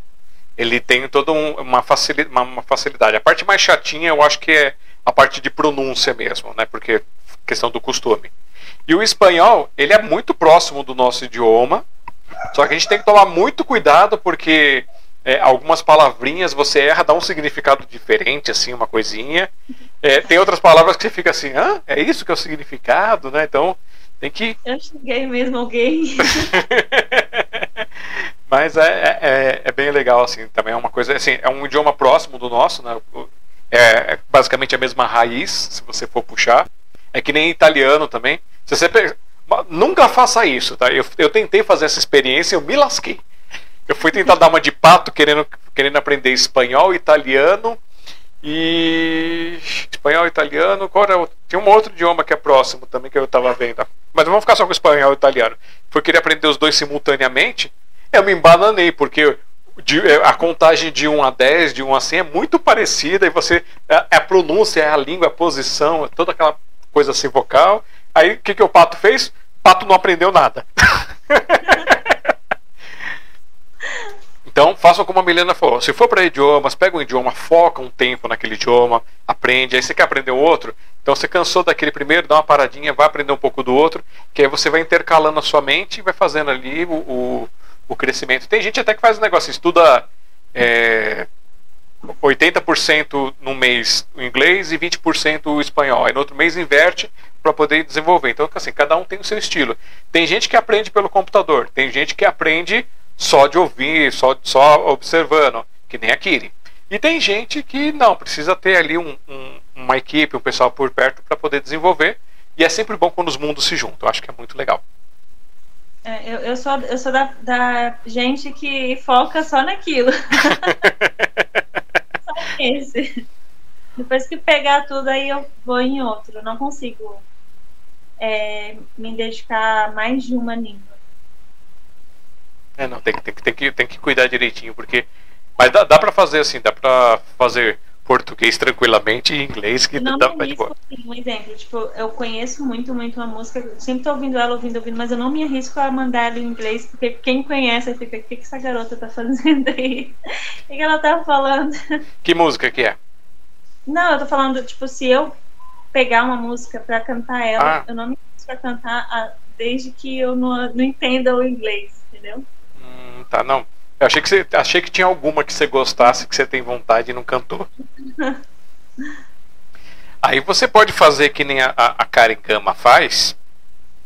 ele tem toda um, uma, facilidade, uma, uma, facilidade. A parte mais chatinha eu acho que é a parte de pronúncia mesmo, né? Porque questão do costume. E o espanhol, ele é muito próximo do nosso idioma, só que a gente tem que tomar muito cuidado porque é, algumas palavrinhas você erra, dá um significado diferente, assim, uma coisinha. É, tem outras palavras que você fica assim, ah, é isso que é o significado, né? Então tem que. Eu cheguei mesmo alguém. Mas é, é, é, é, bem legal, assim, também é uma coisa, assim, é um idioma próximo do nosso, né? É, é basicamente a mesma raiz, se você for puxar. É que nem italiano também. Se você Nunca faça isso, tá? Eu, eu tentei fazer essa experiência eu me lasquei. Eu fui tentar dar uma de pato querendo, querendo aprender espanhol, italiano e. Espanhol, italiano. Qual era um outro idioma que é próximo também que eu estava vendo. Mas vamos ficar só com espanhol e italiano. Fui querer aprender os dois simultaneamente. Eu me embananei, porque é, a contagem de 1 a 10, de 1 a 100 é muito parecida. E você. É, é a pronúncia, é a língua, a posição, é toda aquela coisa assim vocal. Aí o que, que o pato fez? Pato não aprendeu nada. Então, façam como a Milena falou. Se for para idiomas, pega um idioma, foca um tempo naquele idioma, aprende. Aí você quer aprender outro, então você cansou daquele primeiro, dá uma paradinha, vai aprender um pouco do outro, que aí você vai intercalando a sua mente e vai fazendo ali o, o, o crescimento. Tem gente até que faz um negócio, estuda é, 80% no mês o inglês e 20% o espanhol. Aí no outro mês inverte para poder desenvolver. Então, assim, cada um tem o seu estilo. Tem gente que aprende pelo computador, tem gente que aprende só de ouvir, só, só observando, que nem a Kiri. E tem gente que não, precisa ter ali um, um, uma equipe, um pessoal por perto para poder desenvolver. E é sempre bom quando os mundos se juntam. Eu acho que é muito legal. É, eu, eu sou, eu sou da, da gente que foca só naquilo. só esse. Depois que pegar tudo, aí eu vou em outro. Eu não consigo é, me dedicar mais de uma língua. É, não, tem, tem, tem, que, tem que cuidar direitinho, porque. Mas dá, dá pra fazer assim, dá pra fazer português tranquilamente e inglês que não dá pra de boa. Um exemplo, tipo, eu conheço muito, muito uma música, sempre tô ouvindo ela, ouvindo, ouvindo, mas eu não me arrisco a mandar ela em inglês, porque quem conhece fica, o que, que essa garota tá fazendo aí? O que, que ela tá falando? Que música que é? Não, eu tô falando, tipo, se eu pegar uma música pra cantar ela, ah. eu não me arrisco a cantar a, desde que eu não, não entenda o inglês, entendeu? Tá, não. Eu achei que, você, achei que tinha alguma que você gostasse, que você tem vontade e não cantou. Aí você pode fazer que nem a, a Karen Gama faz.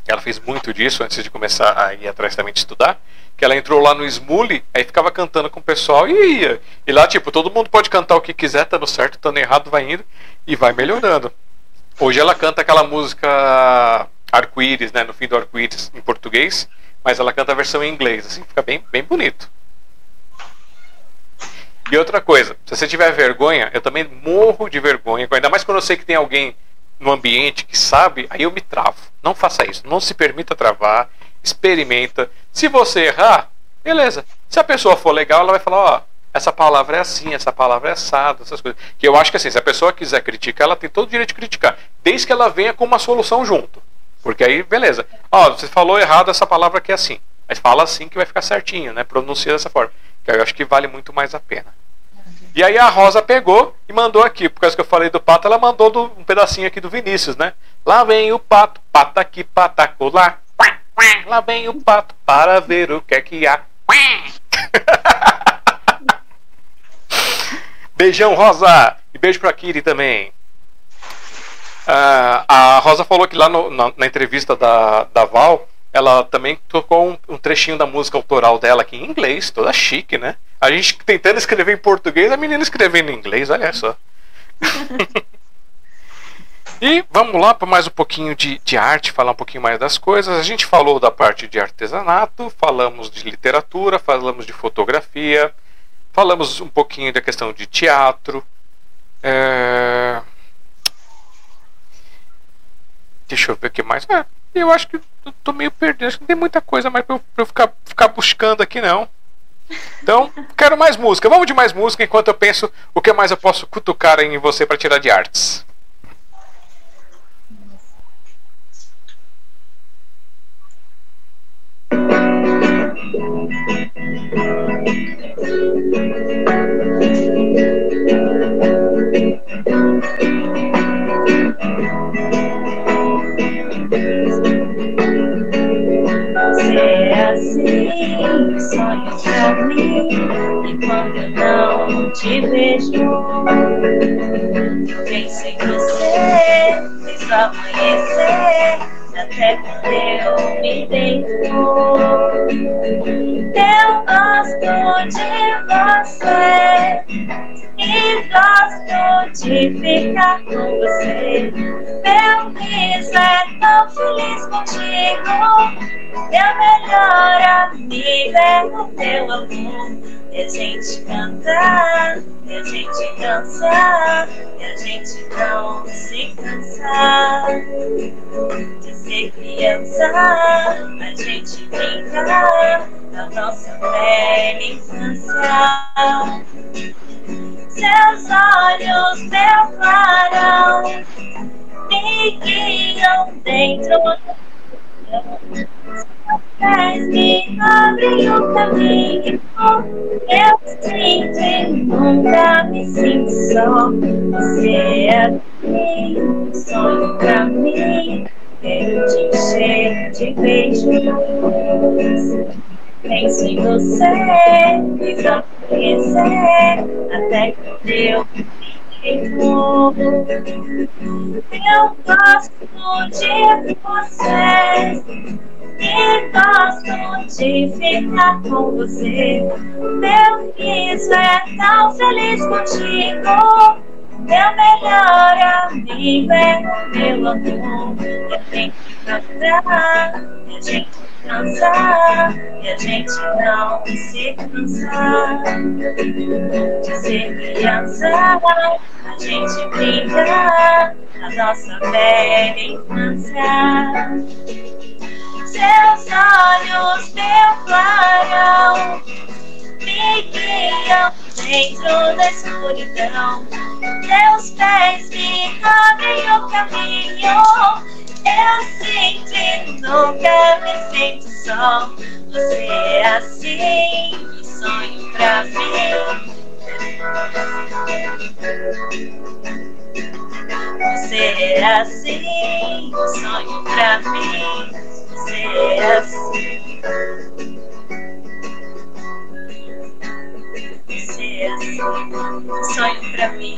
Ela fez muito disso antes de começar a ir atrás também de estudar. Que ela entrou lá no Smule, aí ficava cantando com o pessoal e ia. E lá, tipo, todo mundo pode cantar o que quiser, estando certo, estando errado, vai indo e vai melhorando. Hoje ela canta aquela música arco-íris, né? No fim do arco-íris em português, mas ela canta a versão em inglês, assim, fica bem, bem bonito. E outra coisa, se você tiver vergonha, eu também morro de vergonha, ainda mais quando eu sei que tem alguém no ambiente que sabe, aí eu me travo. Não faça isso, não se permita travar, experimenta. Se você errar, beleza. Se a pessoa for legal, ela vai falar, ó, essa palavra é assim, essa palavra é assada, essas coisas. Que eu acho que assim, se a pessoa quiser criticar, ela tem todo o direito de criticar, desde que ela venha com uma solução junto. Porque aí, beleza. Ó, você falou errado essa palavra aqui é assim. Mas fala assim que vai ficar certinho, né? Pronuncia dessa forma. Que eu acho que vale muito mais a pena. E aí a Rosa pegou e mandou aqui, por causa que eu falei do pato, ela mandou do, um pedacinho aqui do Vinícius, né? Lá vem o pato, pata aqui, pataco lá. Lá vem o pato para ver o que é que há. Beijão, Rosa! E beijo pra Kiri também. Uh, a Rosa falou que lá no, na, na, entrevista da, da Val, ela também tocou um, um, trechinho da música autoral dela aqui em inglês, toda chique, né? A gente tentando escrever em português, a menina escrevendo em inglês, olha só. e vamos lá para mais um pouquinho de, de arte, falar um pouquinho mais das coisas. A gente falou da parte de artesanato, falamos de literatura, falamos de fotografia, falamos um pouquinho da questão de teatro. É... Deixa eu ver o que mais. É, eu acho que eu tô meio perdido. Acho que não tem muita coisa mais pra eu, pra eu ficar, ficar buscando aqui, não. Então, quero mais música. Vamos de mais música enquanto eu penso o que mais eu posso cutucar em você para tirar de artes. Assim, sonho pra mim. E quando eu não te vejo, penso em você, fiz amanhecer, até quando eu me deito. Eu gosto de você e gosto de ficar com você. Meu riso é tão feliz contigo. Meu melhor amigo é o teu amor. E a gente cantar, e a gente dançar, e a gente não se cansar de ser criança. A gente brincar da nossa velha infância. Seus olhos, meu clarão, me guiam dentro do pés me abrem o caminho. Eu sinto nunca me sinto só. Você é um sonho pra mim. Quero te encher de beijos. Penso em você, me conhecer até que eu eu gosto de você e gosto de ficar com você. Meu riso é tão feliz contigo. Meu melhor amigo é o meu amor. Eu tenho que cantar, e a gente e a gente não se cansar. De ser criança, a gente brinca na nossa velha infância seus olhos, meu clarão, me guiam dentro da escuridão. Teus pés me abrem o caminho. Eu sinto nunca me sinto só. Você é assim, sonho pra mim. Você é assim, sonho pra mim assim. Ser assim, sonho pra mim.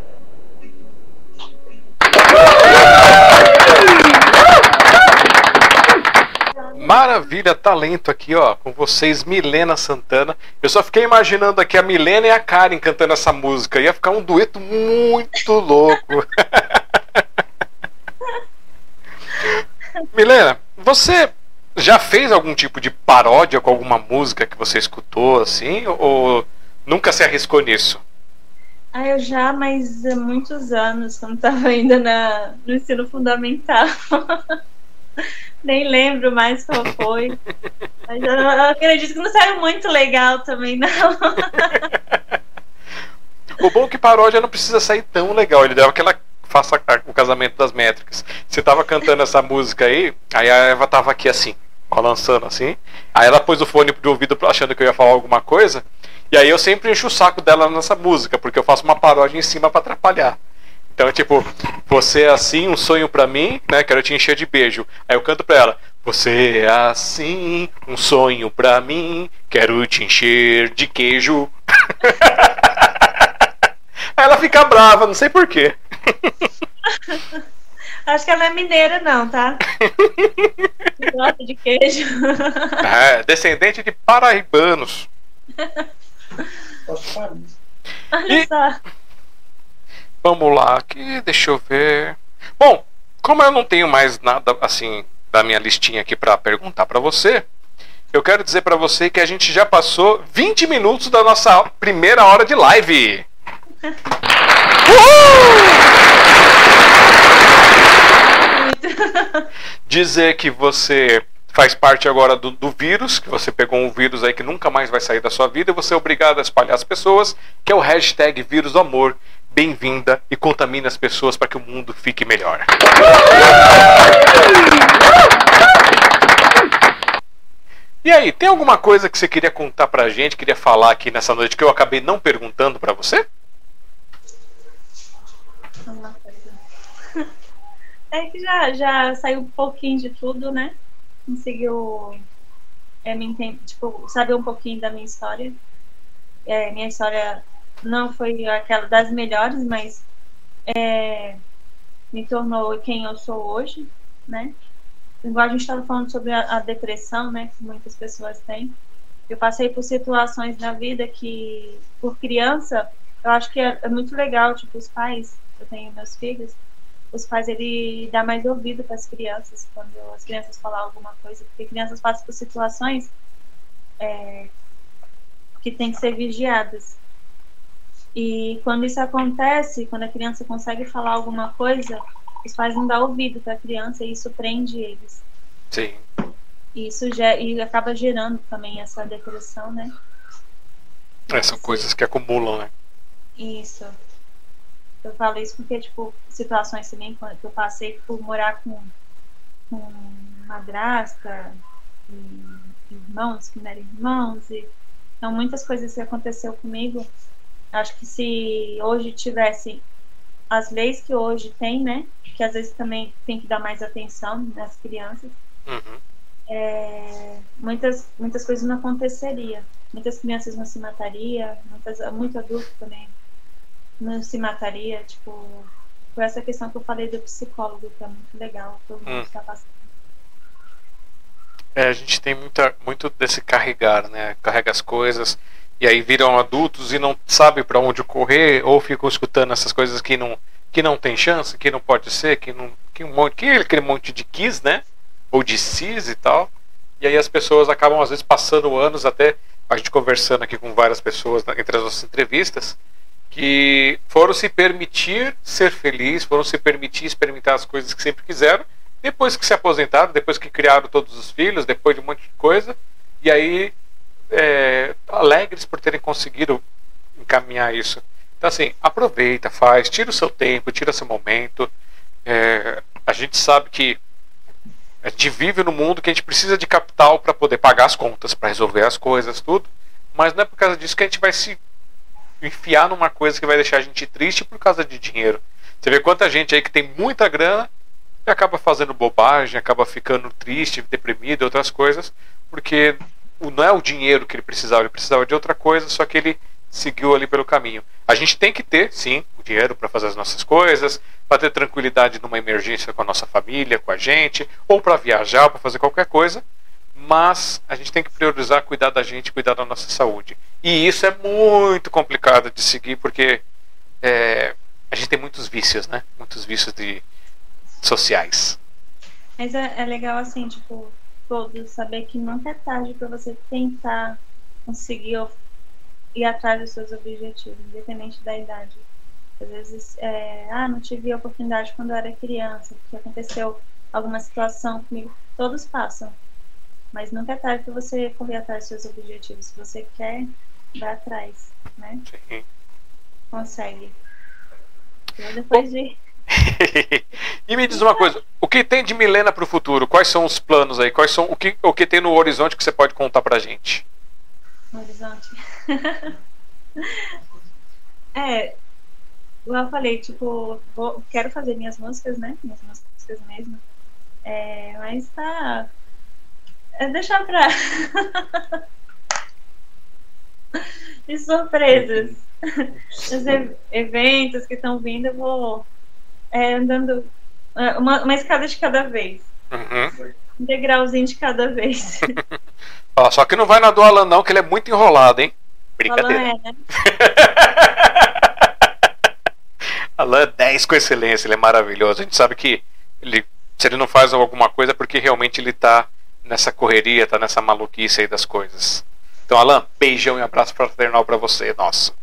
Maravilha, talento aqui, ó, com vocês, Milena Santana. Eu só fiquei imaginando aqui a Milena e a Karen cantando essa música. Ia ficar um dueto muito louco. Milena, você já fez algum tipo de paródia com alguma música que você escutou, assim? Ou nunca se arriscou nisso? Ah, eu já, mas há muitos anos, quando estava ainda na, no ensino fundamental. Nem lembro mais qual foi. Mas eu, eu acredito que não saiu muito legal também, não. O bom é que paródia não precisa sair tão legal. Ele deu aquela. Faça o casamento das métricas. Você tava cantando essa música aí, aí a Eva tava aqui assim, balançando assim. Aí ela pôs o fone de ouvido achando que eu ia falar alguma coisa. E aí eu sempre encho o saco dela nessa música, porque eu faço uma paródia em cima pra atrapalhar. Então, tipo, você é assim, um sonho pra mim, né? Quero te encher de beijo. Aí eu canto pra ela: Você é assim, um sonho pra mim, quero te encher de queijo. Aí ela fica brava, não sei porquê. Acho que ela é mineira, não, tá? Gosta de queijo. É, descendente de paraibanos. Posso parar? Olha E- só. Vamos lá, aqui, deixa eu ver. Bom, como eu não tenho mais nada assim da minha listinha aqui pra perguntar pra você, eu quero dizer pra você que a gente já passou 20 minutos da nossa primeira hora de live. Dizer que você faz parte agora do, do vírus, que você pegou um vírus aí que nunca mais vai sair da sua vida e você é obrigado a espalhar as pessoas, que é o hashtag vírus do amor. Bem-vinda e contamine as pessoas para que o mundo fique melhor. E aí, tem alguma coisa que você queria contar pra gente, queria falar aqui nessa noite que eu acabei não perguntando pra você? É que já, já saiu um pouquinho de tudo, né? Conseguiu é, me enten- tipo, saber um pouquinho da minha história. É, minha história não foi aquela das melhores, mas é, me tornou quem eu sou hoje, né? Igual a gente estava falando sobre a, a depressão, né? Que muitas pessoas têm. Eu passei por situações na vida que, por criança, eu acho que é, é muito legal, tipo, os pais, eu tenho meus filhos, os pais, ele dá mais ouvido para as crianças, quando as crianças falam alguma coisa, porque crianças passam por situações é, que têm que ser vigiadas. E quando isso acontece, quando a criança consegue falar alguma coisa, os pais não dão ouvido para a criança e isso prende eles. Sim. E isso ge- e acaba gerando também essa depressão, né? É, são coisas que acumulam, né? Isso. Eu falo isso porque, tipo, situações também quando eu passei por morar com, com madrasta e irmãos que não eram irmãos. E, então, muitas coisas que aconteceu comigo. Acho que se hoje tivesse as leis que hoje tem, né? Que às vezes também tem que dar mais atenção nas crianças. Uhum. é, muitas, muitas coisas não aconteceria. Muitas crianças não se mataria, muitas, muito adulto também não se mataria, tipo, por essa questão que eu falei do psicólogo, que é muito legal, todo mundo Hum. está passando. É, a gente tem muita, muito desse carregar, né? Carrega as coisas e aí viram adultos e não sabe para onde correr ou ficam escutando essas coisas que não que não tem chance, que não pode ser, que não que um monte, que aquele monte de quis, né? Ou de cis e tal. E aí as pessoas acabam, às vezes, passando anos até a gente conversando aqui com várias pessoas entre as nossas entrevistas que foram se permitir ser feliz, foram se permitir experimentar as coisas que sempre quiseram, depois que se aposentaram, depois que criaram todos os filhos, depois de um monte de coisa, e aí é, alegres por terem conseguido encaminhar isso. Então assim, aproveita, faz, tira o seu tempo, tira seu momento. É, a gente sabe que a gente vive no mundo que a gente precisa de capital para poder pagar as contas, para resolver as coisas, tudo. Mas não é por causa disso que a gente vai se enfiar numa coisa que vai deixar a gente triste por causa de dinheiro. Você vê quanta gente aí que tem muita grana e acaba fazendo bobagem, acaba ficando triste, deprimido, outras coisas, porque não é o dinheiro que ele precisava, ele precisava de outra coisa, só que ele seguiu ali pelo caminho. A gente tem que ter, sim, o dinheiro para fazer as nossas coisas, para ter tranquilidade numa emergência com a nossa família, com a gente, ou para viajar, para fazer qualquer coisa, mas a gente tem que priorizar cuidar da gente, cuidar da nossa saúde. E isso é muito complicado de seguir porque é, a gente tem muitos vícios, né? Muitos vícios de sociais. Mas é, é legal assim, tipo, todos saber que nunca é tarde para você tentar conseguir ir atrás dos seus objetivos, independente da idade. Às vezes, é, ah, não tive a oportunidade quando eu era criança, porque aconteceu alguma situação comigo. Todos passam. Mas nunca é tarde para você correr atrás dos seus objetivos. Se você quer, vá atrás, né? Sim. Consegue. Depois de. e me diz uma coisa, o que tem de Milena para o futuro? Quais são os planos aí? Quais são o que, o que tem no horizonte que você pode contar pra gente? No horizonte. é, eu falei, tipo, vou, quero fazer minhas músicas, né? Minhas músicas mesmo. É, mas tá é deixar pra. de surpresas. Os eventos que estão vindo, eu vou é, andando é, uma, uma escada de cada vez. Uhum. Um degrauzinho de cada vez. Ó, só que não vai na do Alan, não, que ele é muito enrolado, hein? Brincadeira. Alan é, né? Alan é 10 com excelência, ele é maravilhoso. A gente sabe que ele, se ele não faz alguma coisa é porque realmente ele tá nessa correria, tá nessa maluquice aí das coisas. Então, Alan, beijão e abraço fraternal para você, nossa.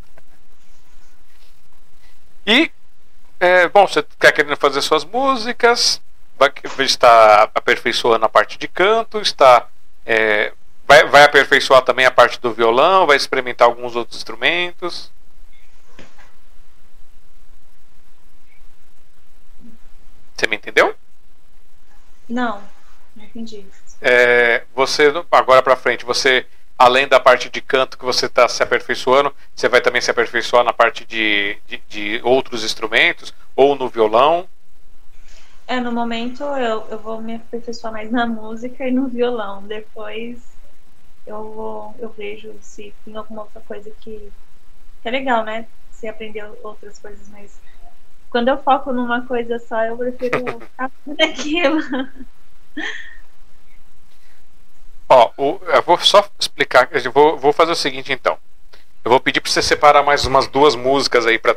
E, é, bom, você quer querendo fazer suas músicas, vai estar aperfeiçoando a parte de canto, está é, vai, vai aperfeiçoar também a parte do violão, vai experimentar alguns outros instrumentos. Você me entendeu? Não, não entendi é, você agora para frente, você além da parte de canto que você está se aperfeiçoando, você vai também se aperfeiçoar na parte de, de, de, outros instrumentos ou no violão? É, no momento eu, eu vou me aperfeiçoar mais na música e no violão. Depois eu vou, eu vejo se tem alguma outra coisa que, que é legal, né? Se aprender outras coisas, mas quando eu foco numa coisa só, eu prefiro ficar naquilo. Ó, o, eu vou só explicar, eu vou, vou fazer o seguinte então. Eu vou pedir para você separar mais umas duas músicas aí para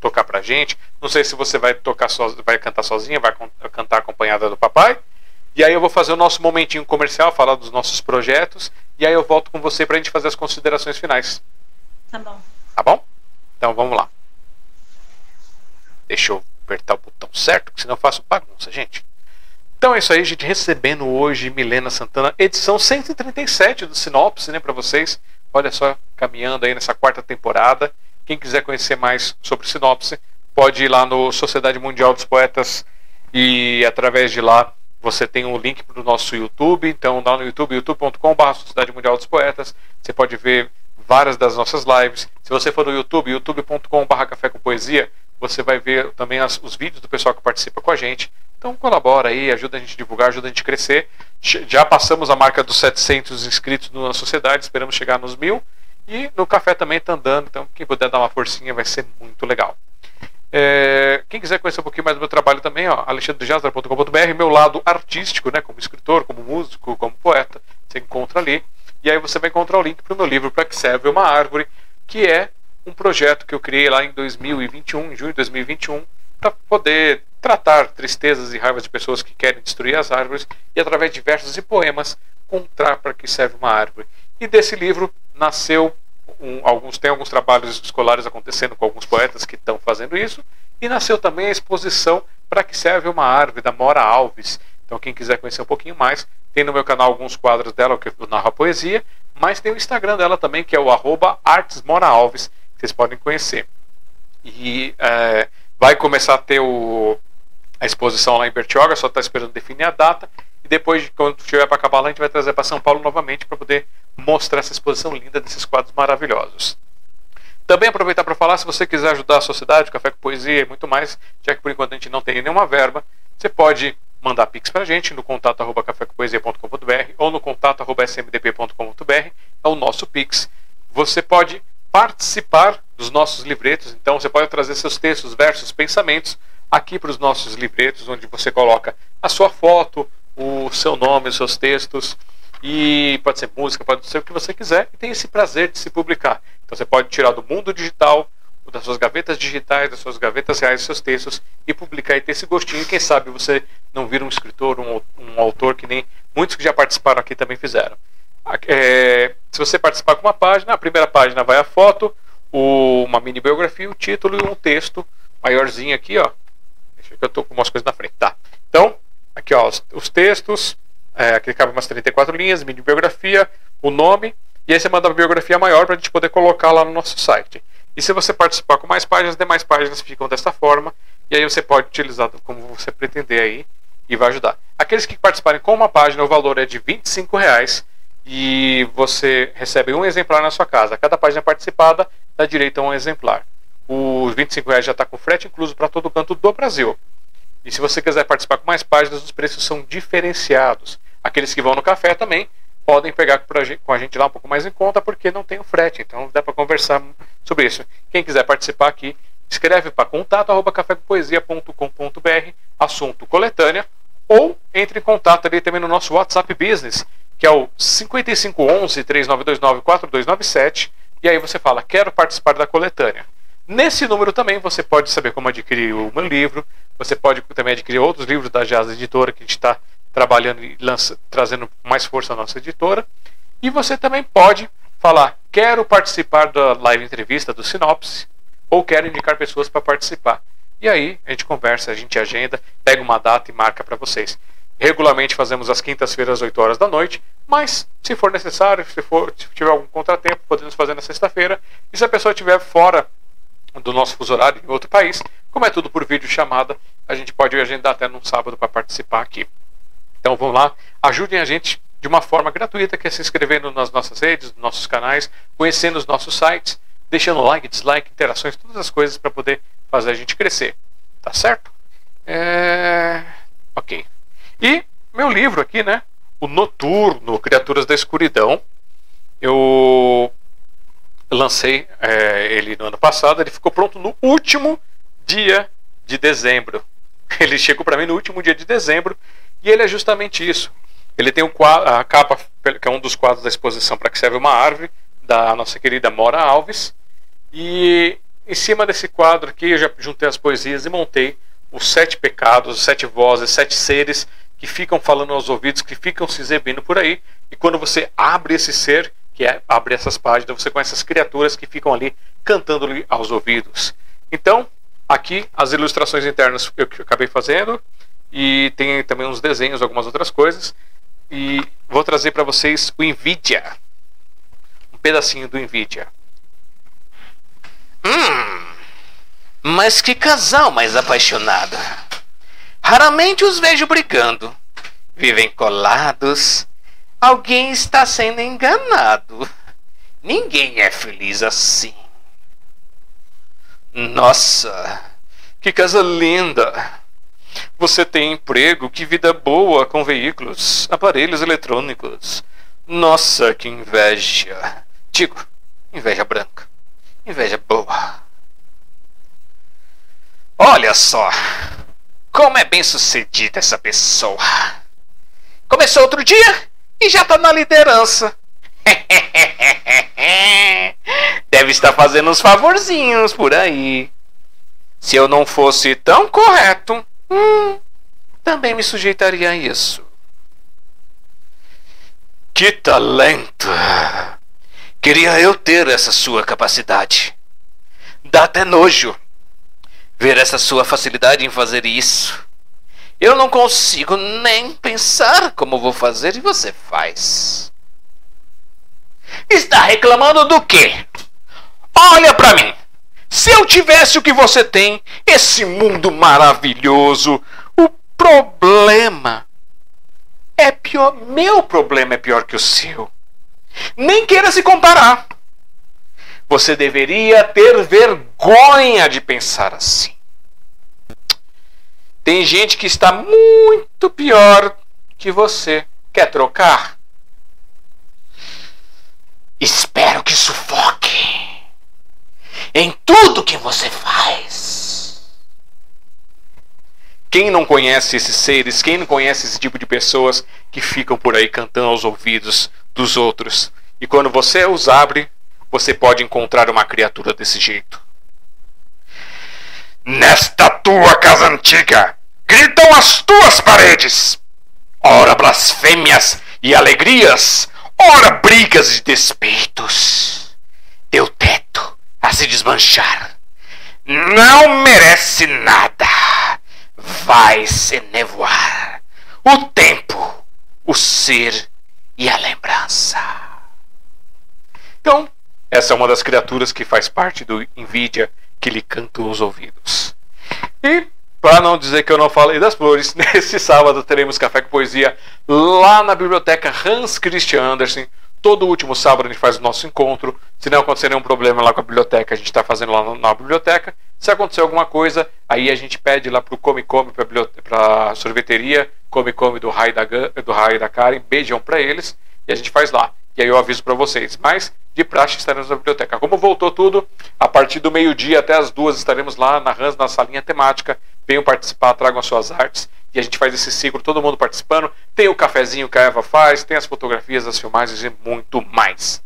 tocar pra gente. Não sei se você vai tocar so, vai cantar sozinha, vai cantar acompanhada do papai. E aí eu vou fazer o nosso momentinho comercial, falar dos nossos projetos, e aí eu volto com você pra gente fazer as considerações finais. Tá bom. Tá bom? Então vamos lá. Deixa eu apertar o botão certo, porque senão eu faço bagunça, gente. Então é isso aí, gente. Recebendo hoje Milena Santana, edição 137 do Sinopse, né, para vocês. Olha só, caminhando aí nessa quarta temporada. Quem quiser conhecer mais sobre Sinopse, pode ir lá no Sociedade Mundial dos Poetas e através de lá você tem um link para o nosso YouTube. Então, lá no YouTube, youtube.com.br Sociedade Mundial dos Poetas, você pode ver várias das nossas lives. Se você for no YouTube, youtube.com.br Café com Poesia, você vai ver também as, os vídeos do pessoal que participa com a gente. Então colabora aí, ajuda a gente a divulgar, ajuda a gente a crescer. Já passamos a marca dos 700 inscritos na sociedade, esperamos chegar nos mil. E no café também está andando, então quem puder dar uma forcinha vai ser muito legal. É, quem quiser conhecer um pouquinho mais do meu trabalho também, ó, alexandrejazar.com.br, meu lado artístico, né, como escritor, como músico, como poeta, você encontra ali. E aí você vai encontrar o link para o meu livro Para que serve uma árvore, que é um projeto que eu criei lá em 2021, em junho de 2021, para poder tratar tristezas e raivas de pessoas que querem destruir as árvores e através de versos e poemas encontrar para que serve uma árvore. E desse livro nasceu um, alguns tem alguns trabalhos escolares acontecendo com alguns poetas que estão fazendo isso e nasceu também a exposição para que serve uma árvore da Mora Alves. Então quem quiser conhecer um pouquinho mais tem no meu canal alguns quadros dela que eu narro a poesia, mas tem o Instagram dela também que é o artesmoraalves que vocês podem conhecer. E é, vai começar a ter o, a exposição lá em Bertioga, só está esperando definir a data. E depois, quando estiver para acabar lá, a gente vai trazer para São Paulo novamente para poder mostrar essa exposição linda desses quadros maravilhosos. Também aproveitar para falar, se você quiser ajudar a sociedade, Café com Poesia e muito mais, já que por enquanto a gente não tem nenhuma verba, você pode mandar pix para a gente no contato arroba cafécompoesia.com.br ou no contato arroba smdp.com.br, é o nosso pix. Você pode participar dos nossos livretos, então você pode trazer seus textos, versos, pensamentos aqui para os nossos livretos, onde você coloca a sua foto, o seu nome, os seus textos, e pode ser música, pode ser o que você quiser, e tem esse prazer de se publicar. Então você pode tirar do mundo digital, das suas gavetas digitais, das suas gavetas reais, seus textos e publicar e ter esse gostinho. E quem sabe você não vira um escritor, um, um autor que nem muitos que já participaram aqui também fizeram. É, se você participar com uma página, a primeira página vai a foto, o, uma mini biografia, o título e um texto maiorzinho aqui, ó. Deixa que eu estou com umas coisas na frente. Tá. Então, aqui ó, os, os textos, é, aqui cabe umas 34 linhas, mini biografia, o nome, e aí você manda uma biografia maior para a gente poder colocar lá no nosso site. E se você participar com mais páginas, demais páginas ficam desta forma, e aí você pode utilizar como você pretender aí e vai ajudar. Aqueles que participarem com uma página, o valor é de 25 reais, e você recebe um exemplar na sua casa. Cada página participada dá direito a um exemplar. Os 25 reais já está com frete incluso para todo canto do Brasil. E se você quiser participar com mais páginas, os preços são diferenciados. Aqueles que vão no café também podem pegar com a gente lá um pouco mais em conta, porque não tem o frete. Então dá para conversar sobre isso. Quem quiser participar aqui, escreve para contato@cafécompoesia.com.br, assunto coletânea, ou entre em contato ali também no nosso WhatsApp Business, que é o 5511 3929 4297, e aí você fala: "Quero participar da coletânea". Nesse número também você pode saber como adquirir o meu livro, você pode também adquirir outros livros da Jazz Editora que a gente está trabalhando e lança, trazendo mais força à nossa editora. E você também pode falar: quero participar da live entrevista do Sinopse ou quero indicar pessoas para participar. E aí a gente conversa, a gente agenda, pega uma data e marca para vocês. Regularmente fazemos às quintas-feiras, às 8 horas da noite, mas se for necessário, se, for, se tiver algum contratempo, podemos fazer na sexta-feira. E se a pessoa estiver fora do nosso fuso horário em outro país, como é tudo por vídeo chamada, a gente pode agendar até num sábado para participar aqui. Então vamos lá, ajudem a gente de uma forma gratuita, que é se inscrevendo nas nossas redes, nos nossos canais, conhecendo os nossos sites, deixando like, dislike, interações, todas as coisas para poder fazer a gente crescer. Tá certo? É... Ok. E meu livro aqui, né? O Noturno, Criaturas da Escuridão. Eu lancei é, ele no ano passado, ele ficou pronto no último dia de dezembro. Ele chegou para mim no último dia de dezembro e ele é justamente isso. Ele tem um quadro, a capa, que é um dos quadros da exposição para que serve uma árvore, da nossa querida Mora Alves. E em cima desse quadro aqui eu já juntei as poesias e montei os sete pecados, os sete vozes, sete seres que ficam falando aos ouvidos, que ficam se exibindo por aí. E quando você abre esse ser, que é, abre essas páginas, você conhece as criaturas que ficam ali cantando-lhe aos ouvidos. Então, aqui as ilustrações internas eu acabei fazendo e tem também uns desenhos, algumas outras coisas. E vou trazer para vocês o Nvidia. Um pedacinho do Nvidia. Hum, mas que casal mais apaixonado. Raramente os vejo brigando. Vivem colados Alguém está sendo enganado. Ninguém é feliz assim. Nossa, que casa linda! Você tem emprego, que vida boa com veículos, aparelhos eletrônicos. Nossa, que inveja! Digo, inveja branca. Inveja boa. Olha só, como é bem sucedida essa pessoa. Começou outro dia e já está na liderança. Deve estar fazendo uns favorzinhos por aí. Se eu não fosse tão correto, hum, também me sujeitaria a isso. Que talento! Queria eu ter essa sua capacidade. Dá até nojo ver essa sua facilidade em fazer isso. Eu não consigo nem pensar como vou fazer e você faz. Está reclamando do quê? Olha para mim. Se eu tivesse o que você tem, esse mundo maravilhoso, o problema é pior. Meu problema é pior que o seu. Nem queira se comparar. Você deveria ter vergonha de pensar assim. Tem gente que está muito pior que você. Quer trocar? Espero que sufoque em tudo que você faz. Quem não conhece esses seres, quem não conhece esse tipo de pessoas que ficam por aí cantando aos ouvidos dos outros? E quando você os abre, você pode encontrar uma criatura desse jeito. Nesta tua casa antiga, gritam as tuas paredes. Ora blasfêmias e alegrias, ora brigas e despeitos. Teu teto a se desmanchar. Não merece nada. Vai se nevoar. O tempo, o ser e a lembrança. Então, essa é uma das criaturas que faz parte do Nvidia que lhe canta os ouvidos. E para não dizer que eu não falei das flores, nesse sábado teremos Café com Poesia lá na biblioteca Hans Christian Andersen. Todo último sábado a gente faz o nosso encontro. Se não acontecer nenhum problema lá com a biblioteca, a gente está fazendo lá na biblioteca. Se acontecer alguma coisa, aí a gente pede lá para o Come Come, para a sorveteria Come Come do Raio da, do Raio da Karen. Beijão para eles. E a gente faz lá. E aí eu aviso para vocês. Mas de praxe estaremos na biblioteca. Como voltou tudo, a partir do meio-dia até as duas estaremos lá na Hans, na salinha temática. Venham participar, tragam as suas artes. E a gente faz esse ciclo, todo mundo participando. Tem o cafezinho que a Eva faz, tem as fotografias, as filmagens e muito mais.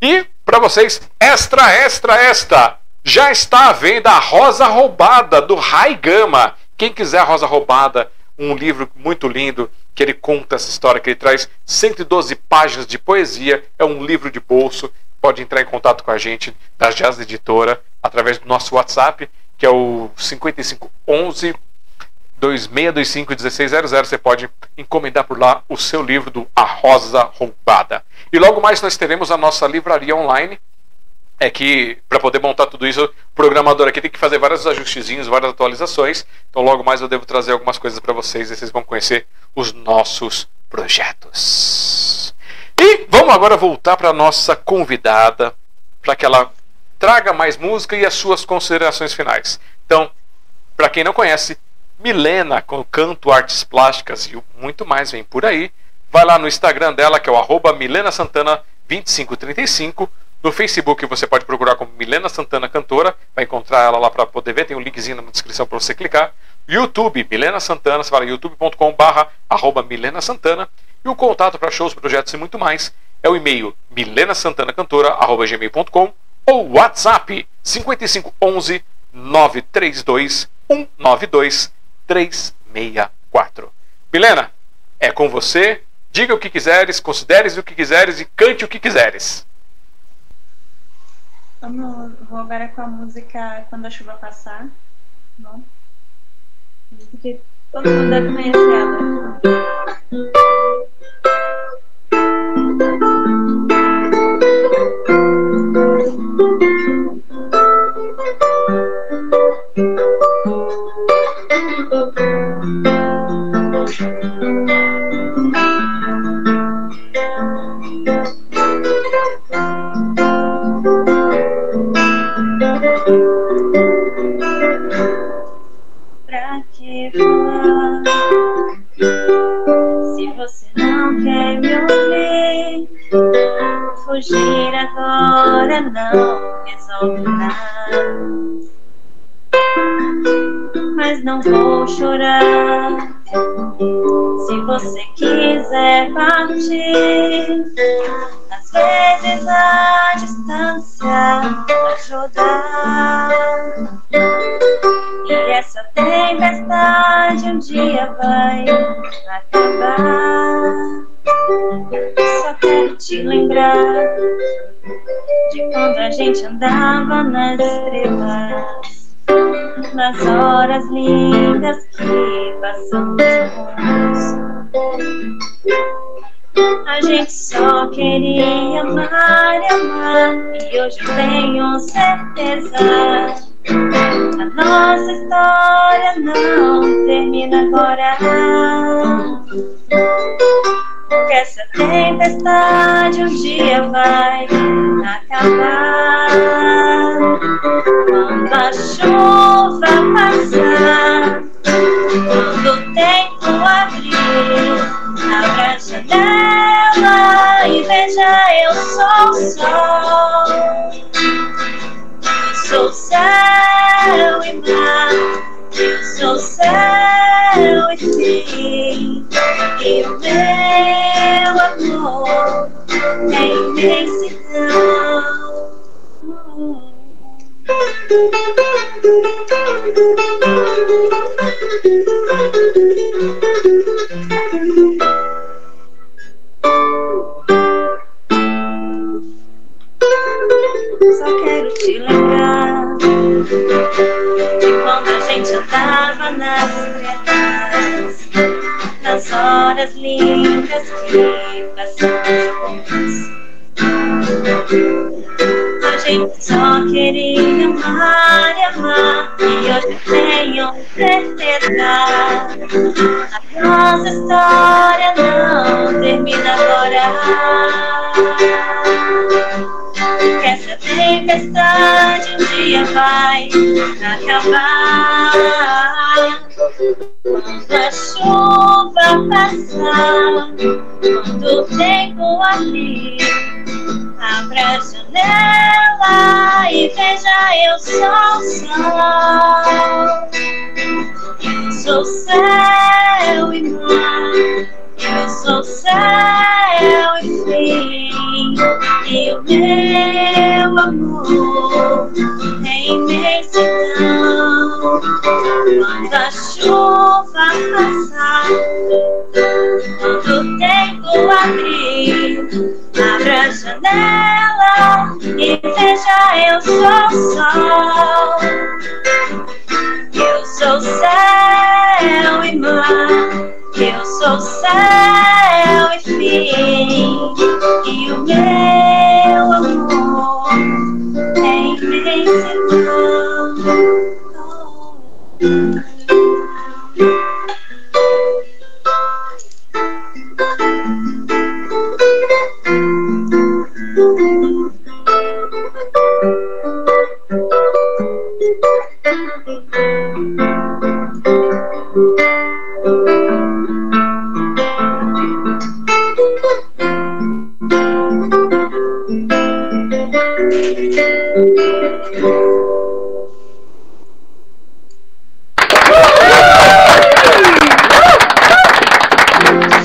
E, para vocês, extra, extra, extra! Já está à venda a Rosa Roubada, do Rai Gama. Quem quiser a Rosa Roubada, um livro muito lindo, que ele conta essa história, que ele traz 112 páginas de poesia, é um livro de bolso. Pode entrar em contato com a gente da Jazz Editora através do nosso WhatsApp, que é o 5511 2625 1600. Você pode encomendar por lá o seu livro do A Rosa Roubada. E logo mais nós teremos a nossa livraria online, é que para poder montar tudo isso, o programador aqui tem que fazer vários ajustezinhos, várias atualizações. Então logo mais eu devo trazer algumas coisas para vocês e vocês vão conhecer os nossos projetos. E vamos agora voltar para nossa convidada, para que ela traga mais música e as suas considerações finais. Então, para quem não conhece, Milena com canto, artes plásticas e muito mais vem por aí. Vai lá no Instagram dela, que é o arroba Milena Santana 2535 no Facebook você pode procurar como Milena Santana Cantora, vai encontrar ela lá para poder ver, tem um linkzinho na descrição para você clicar. YouTube, Milena Santana, você lá youtube.com barra arroba Milena Santana. E o contato para shows, projetos e muito mais é o e-mail milenasantanacantora.gmail.com ou WhatsApp 5511 932 192 364. Milena, é com você. Diga o que quiseres, consideres o que quiseres e cante o que quiseres. Vamos, vou agora com a música Quando a Chuva Passar. Bom. Porque todo mundo deve conhecer ela. Pra você não quer me ouvir, fugir agora não resolve nada. Mas não vou chorar. Se você quiser partir, às vezes a distância ajuda. E essa tempestade um dia vai acabar. Só te lembrar de quando a gente andava nas estrelas, nas horas lindas que passamos juntos. A gente só queria amar e amar, e hoje tenho certeza. A nossa história não termina agora. Que essa tempestade um dia vai acabar. Quando a chuva passar, quando o tempo abrir, abra a janela e veja eu sou o sol. Sou céu Só quero te lembrar de quando a gente andava nas estrelas, nas horas lindas que passamos. A gente só queria amar e amar, e hoje tenho certeza. A nossa história não termina agora. Que essa tempestade um dia vai acabar. Quando a chuva passar, quando o tempo abrir, abra a janela e veja eu sou sol. Sou céu e mar, eu sou céu e fim, e o meu amor é imensidão. Quando a chuva passar, quando o tempo abrir, abra a janela e veja eu sou sol. Eu sou céu e mar, eu sou céu e fim, e o meu amor é imensidão.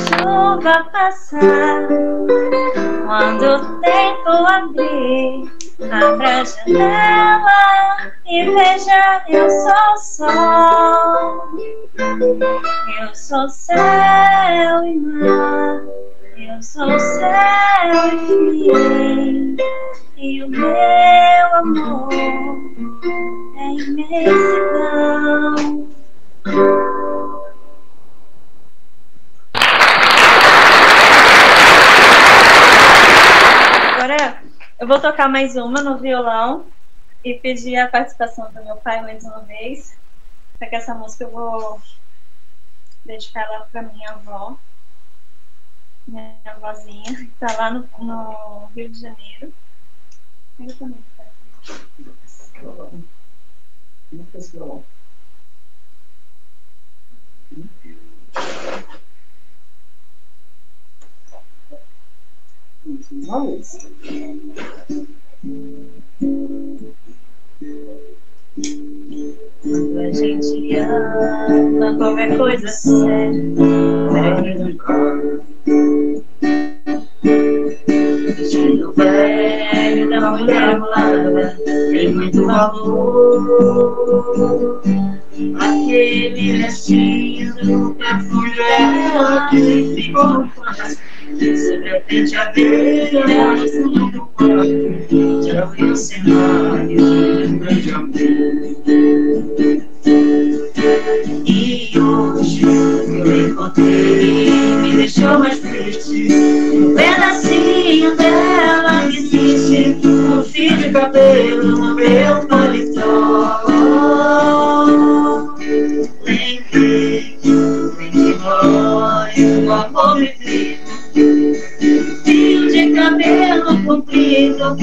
Chuva passar, quando o tempo abrir, abra a janela e veja eu sou sol. Eu sou céu e mar, eu sou céu e fim, e o meu amor é imensidão. Agora eu vou tocar mais uma no violão e pedir a participação do meu pai mais uma vez. Só que essa música eu vou dedicar ela para minha avó, minha avózinha, que tá lá no, no Rio de Janeiro. Eu também esse violão? Vez. Quando a gente ama, qualquer coisa serve. Vestido da mulher mulata tem muito valor. Aquele restinho do perfume dela que ficou plástico Sobre a penteadeira, no fundo do quarto, já vi o cenário de um grande amor. E hoje eu encontrei, me deixou mais triste. Um pedacinho dela cabelo no meu paletó. Lembrei, entre nós, o amor vivido. Fio de cabelo comprido,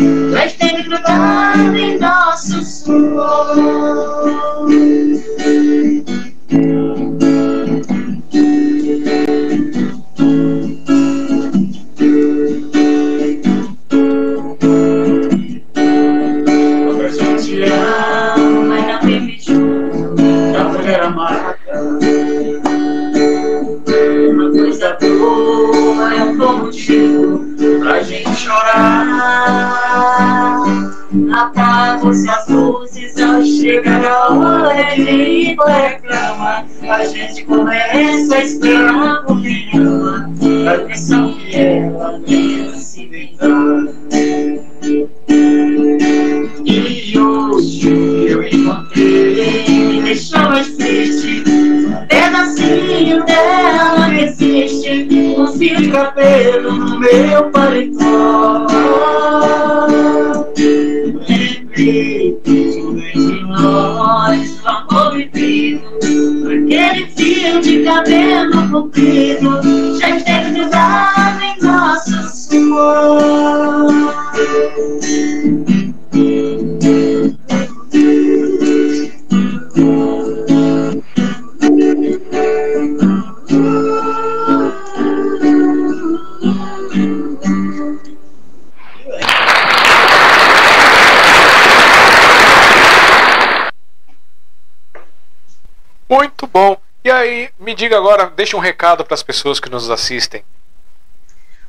deixa um recado para as pessoas que nos assistem.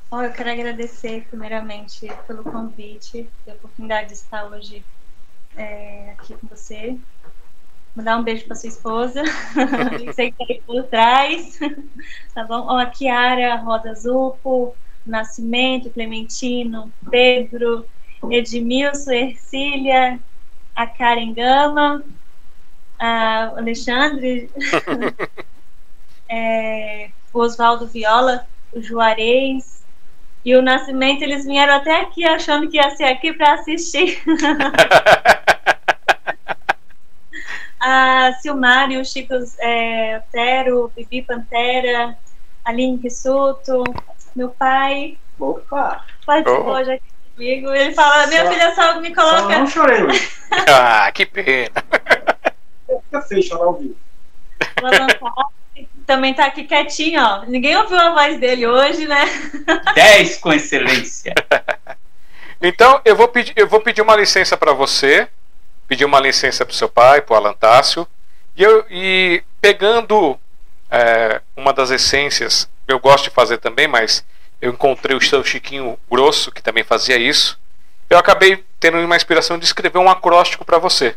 Bom, eu quero agradecer primeiramente pelo convite, pela oportunidade de estar hoje é, aqui com você. Mandar um beijo para sua esposa, sei que tá aí por trás, tá bom? Ó, a Kiara, a Rosa Zupo, Nascimento, Clementino, Pedro, Edmilson, Ercília, a Karen Gama, a Alexandre, é, o Oswaldo Viola, o Juarez e o Nascimento, eles vieram até aqui achando que ia ser aqui para assistir. a Silmário, o Chico é, Otero, Bibi Pantera, Aline Rissuto, meu pai Opa! participou Oh. já aqui comigo. Ele fala, minha Só- filha só me Só coloca. não chorei ah, que pena. Fica feio chorar ao vivo. Levantado. Também tá aqui quietinho, ó. Ninguém ouviu a voz dele hoje, né? 10 com excelência. Então, eu vou pedir, eu vou pedir uma licença para você, pedir uma licença para o seu pai, para o Alan Tássio, e, eu, e pegando é, uma das essências, eu gosto de fazer também, mas eu encontrei o seu Chiquinho Grosso, que também fazia isso, eu acabei tendo uma inspiração de escrever um acróstico para você.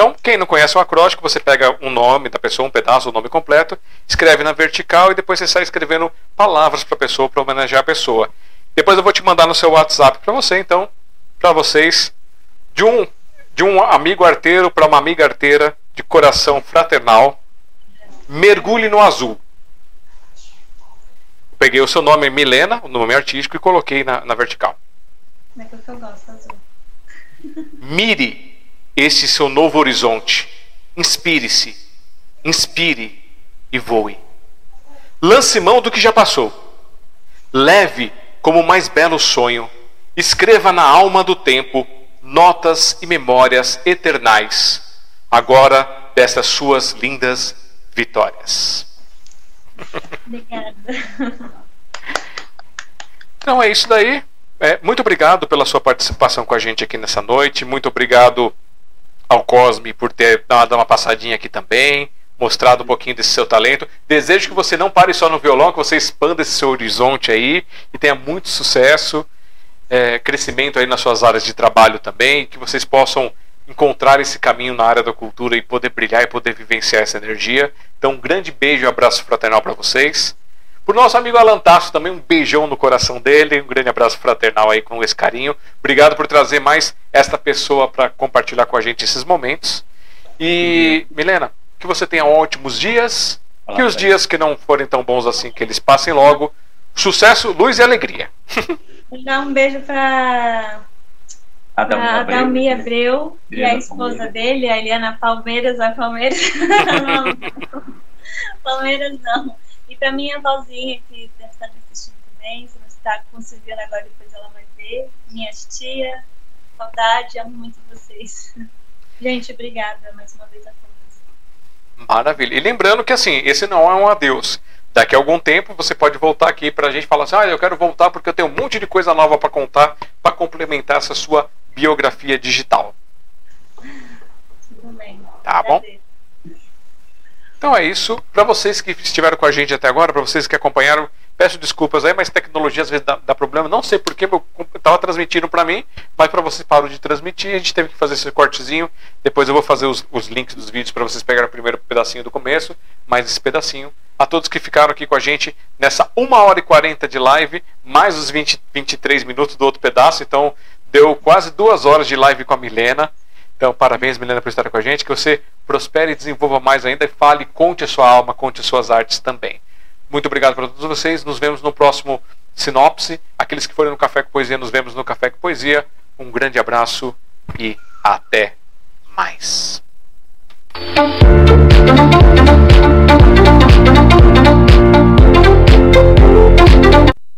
Então, quem não conhece o acróstico, você pega um nome da pessoa, um pedaço, o nome completo, escreve na vertical e depois você sai escrevendo palavras para a pessoa, para homenagear a pessoa. Depois eu vou te mandar no seu WhatsApp para você, então, para vocês, de um de um amigo arteiro para uma amiga arteira de coração fraternal, mergulhe no azul. Peguei o seu nome Milena, o nome artístico, e coloquei na, na vertical. É que eu gosto, azul. Mire este seu novo horizonte. Inspire-se, inspire e voe. Lance mão do que já passou. Leve como o mais belo sonho. Escreva na alma do tempo notas e memórias eternais, agora dessas suas lindas vitórias. Obrigada. Então é isso daí. É, muito obrigado pela sua participação com a gente aqui nessa noite. Muito obrigado ao Cosme por ter dado uma passadinha aqui também, mostrado um pouquinho desse seu talento. Desejo que você não pare só no violão, que você expanda esse seu horizonte aí e tenha muito sucesso, é, crescimento aí nas suas áreas de trabalho também, que vocês possam encontrar esse caminho na área da cultura e poder brilhar e poder vivenciar essa energia. Então, um grande beijo e abraço fraternal para vocês. Pro nosso amigo Alan Tasso também, um beijão no coração dele, um grande abraço fraternal aí com esse carinho. Obrigado por trazer mais esta pessoa para compartilhar com a gente esses momentos. E, Milena, que você tenha ótimos dias, que os dias que não forem tão bons assim, que eles passem logo. Sucesso, luz e alegria. Vou dar um beijo para a Dalmi Abreu e a esposa dele, a Eliana Palmeiras, a Palmeiras. não, Palmeiras não. E para minha avózinha, que deve estar me assistindo também, se não está conseguindo agora, depois ela vai ver. Minha tia, saudade, amo muito vocês. Gente, obrigada mais uma vez a todos. Maravilha. E lembrando que assim, esse não é um adeus. Daqui a algum tempo você pode voltar aqui para a gente falar assim: ah, eu quero voltar porque eu tenho um monte de coisa nova para contar para complementar essa sua biografia digital. Tudo bem. Tá bom? Então é isso. Para vocês que estiveram com a gente até agora, para vocês que acompanharam, peço desculpas aí, mas tecnologia às vezes dá, dá problema. Não sei porque eu estava transmitindo para mim, mas para vocês parou de transmitir, a gente teve que fazer esse cortezinho. Depois eu vou fazer os, os links dos vídeos para vocês pegarem o primeiro pedacinho do começo, mais esse pedacinho. A todos que ficaram aqui com a gente nessa 1 hora e 40 de live, mais os 20, 23 minutos do outro pedaço. Então deu quase duas horas de live com a Milena. Então, parabéns, Milena, por estar com a gente. Que você prospere e desenvolva mais ainda e fale, conte a sua alma, conte as suas artes também. Muito obrigado para todos vocês. Nos vemos no próximo Sinopse. Aqueles que forem no Café com Poesia, nos vemos no Café com Poesia. Um grande abraço e até mais.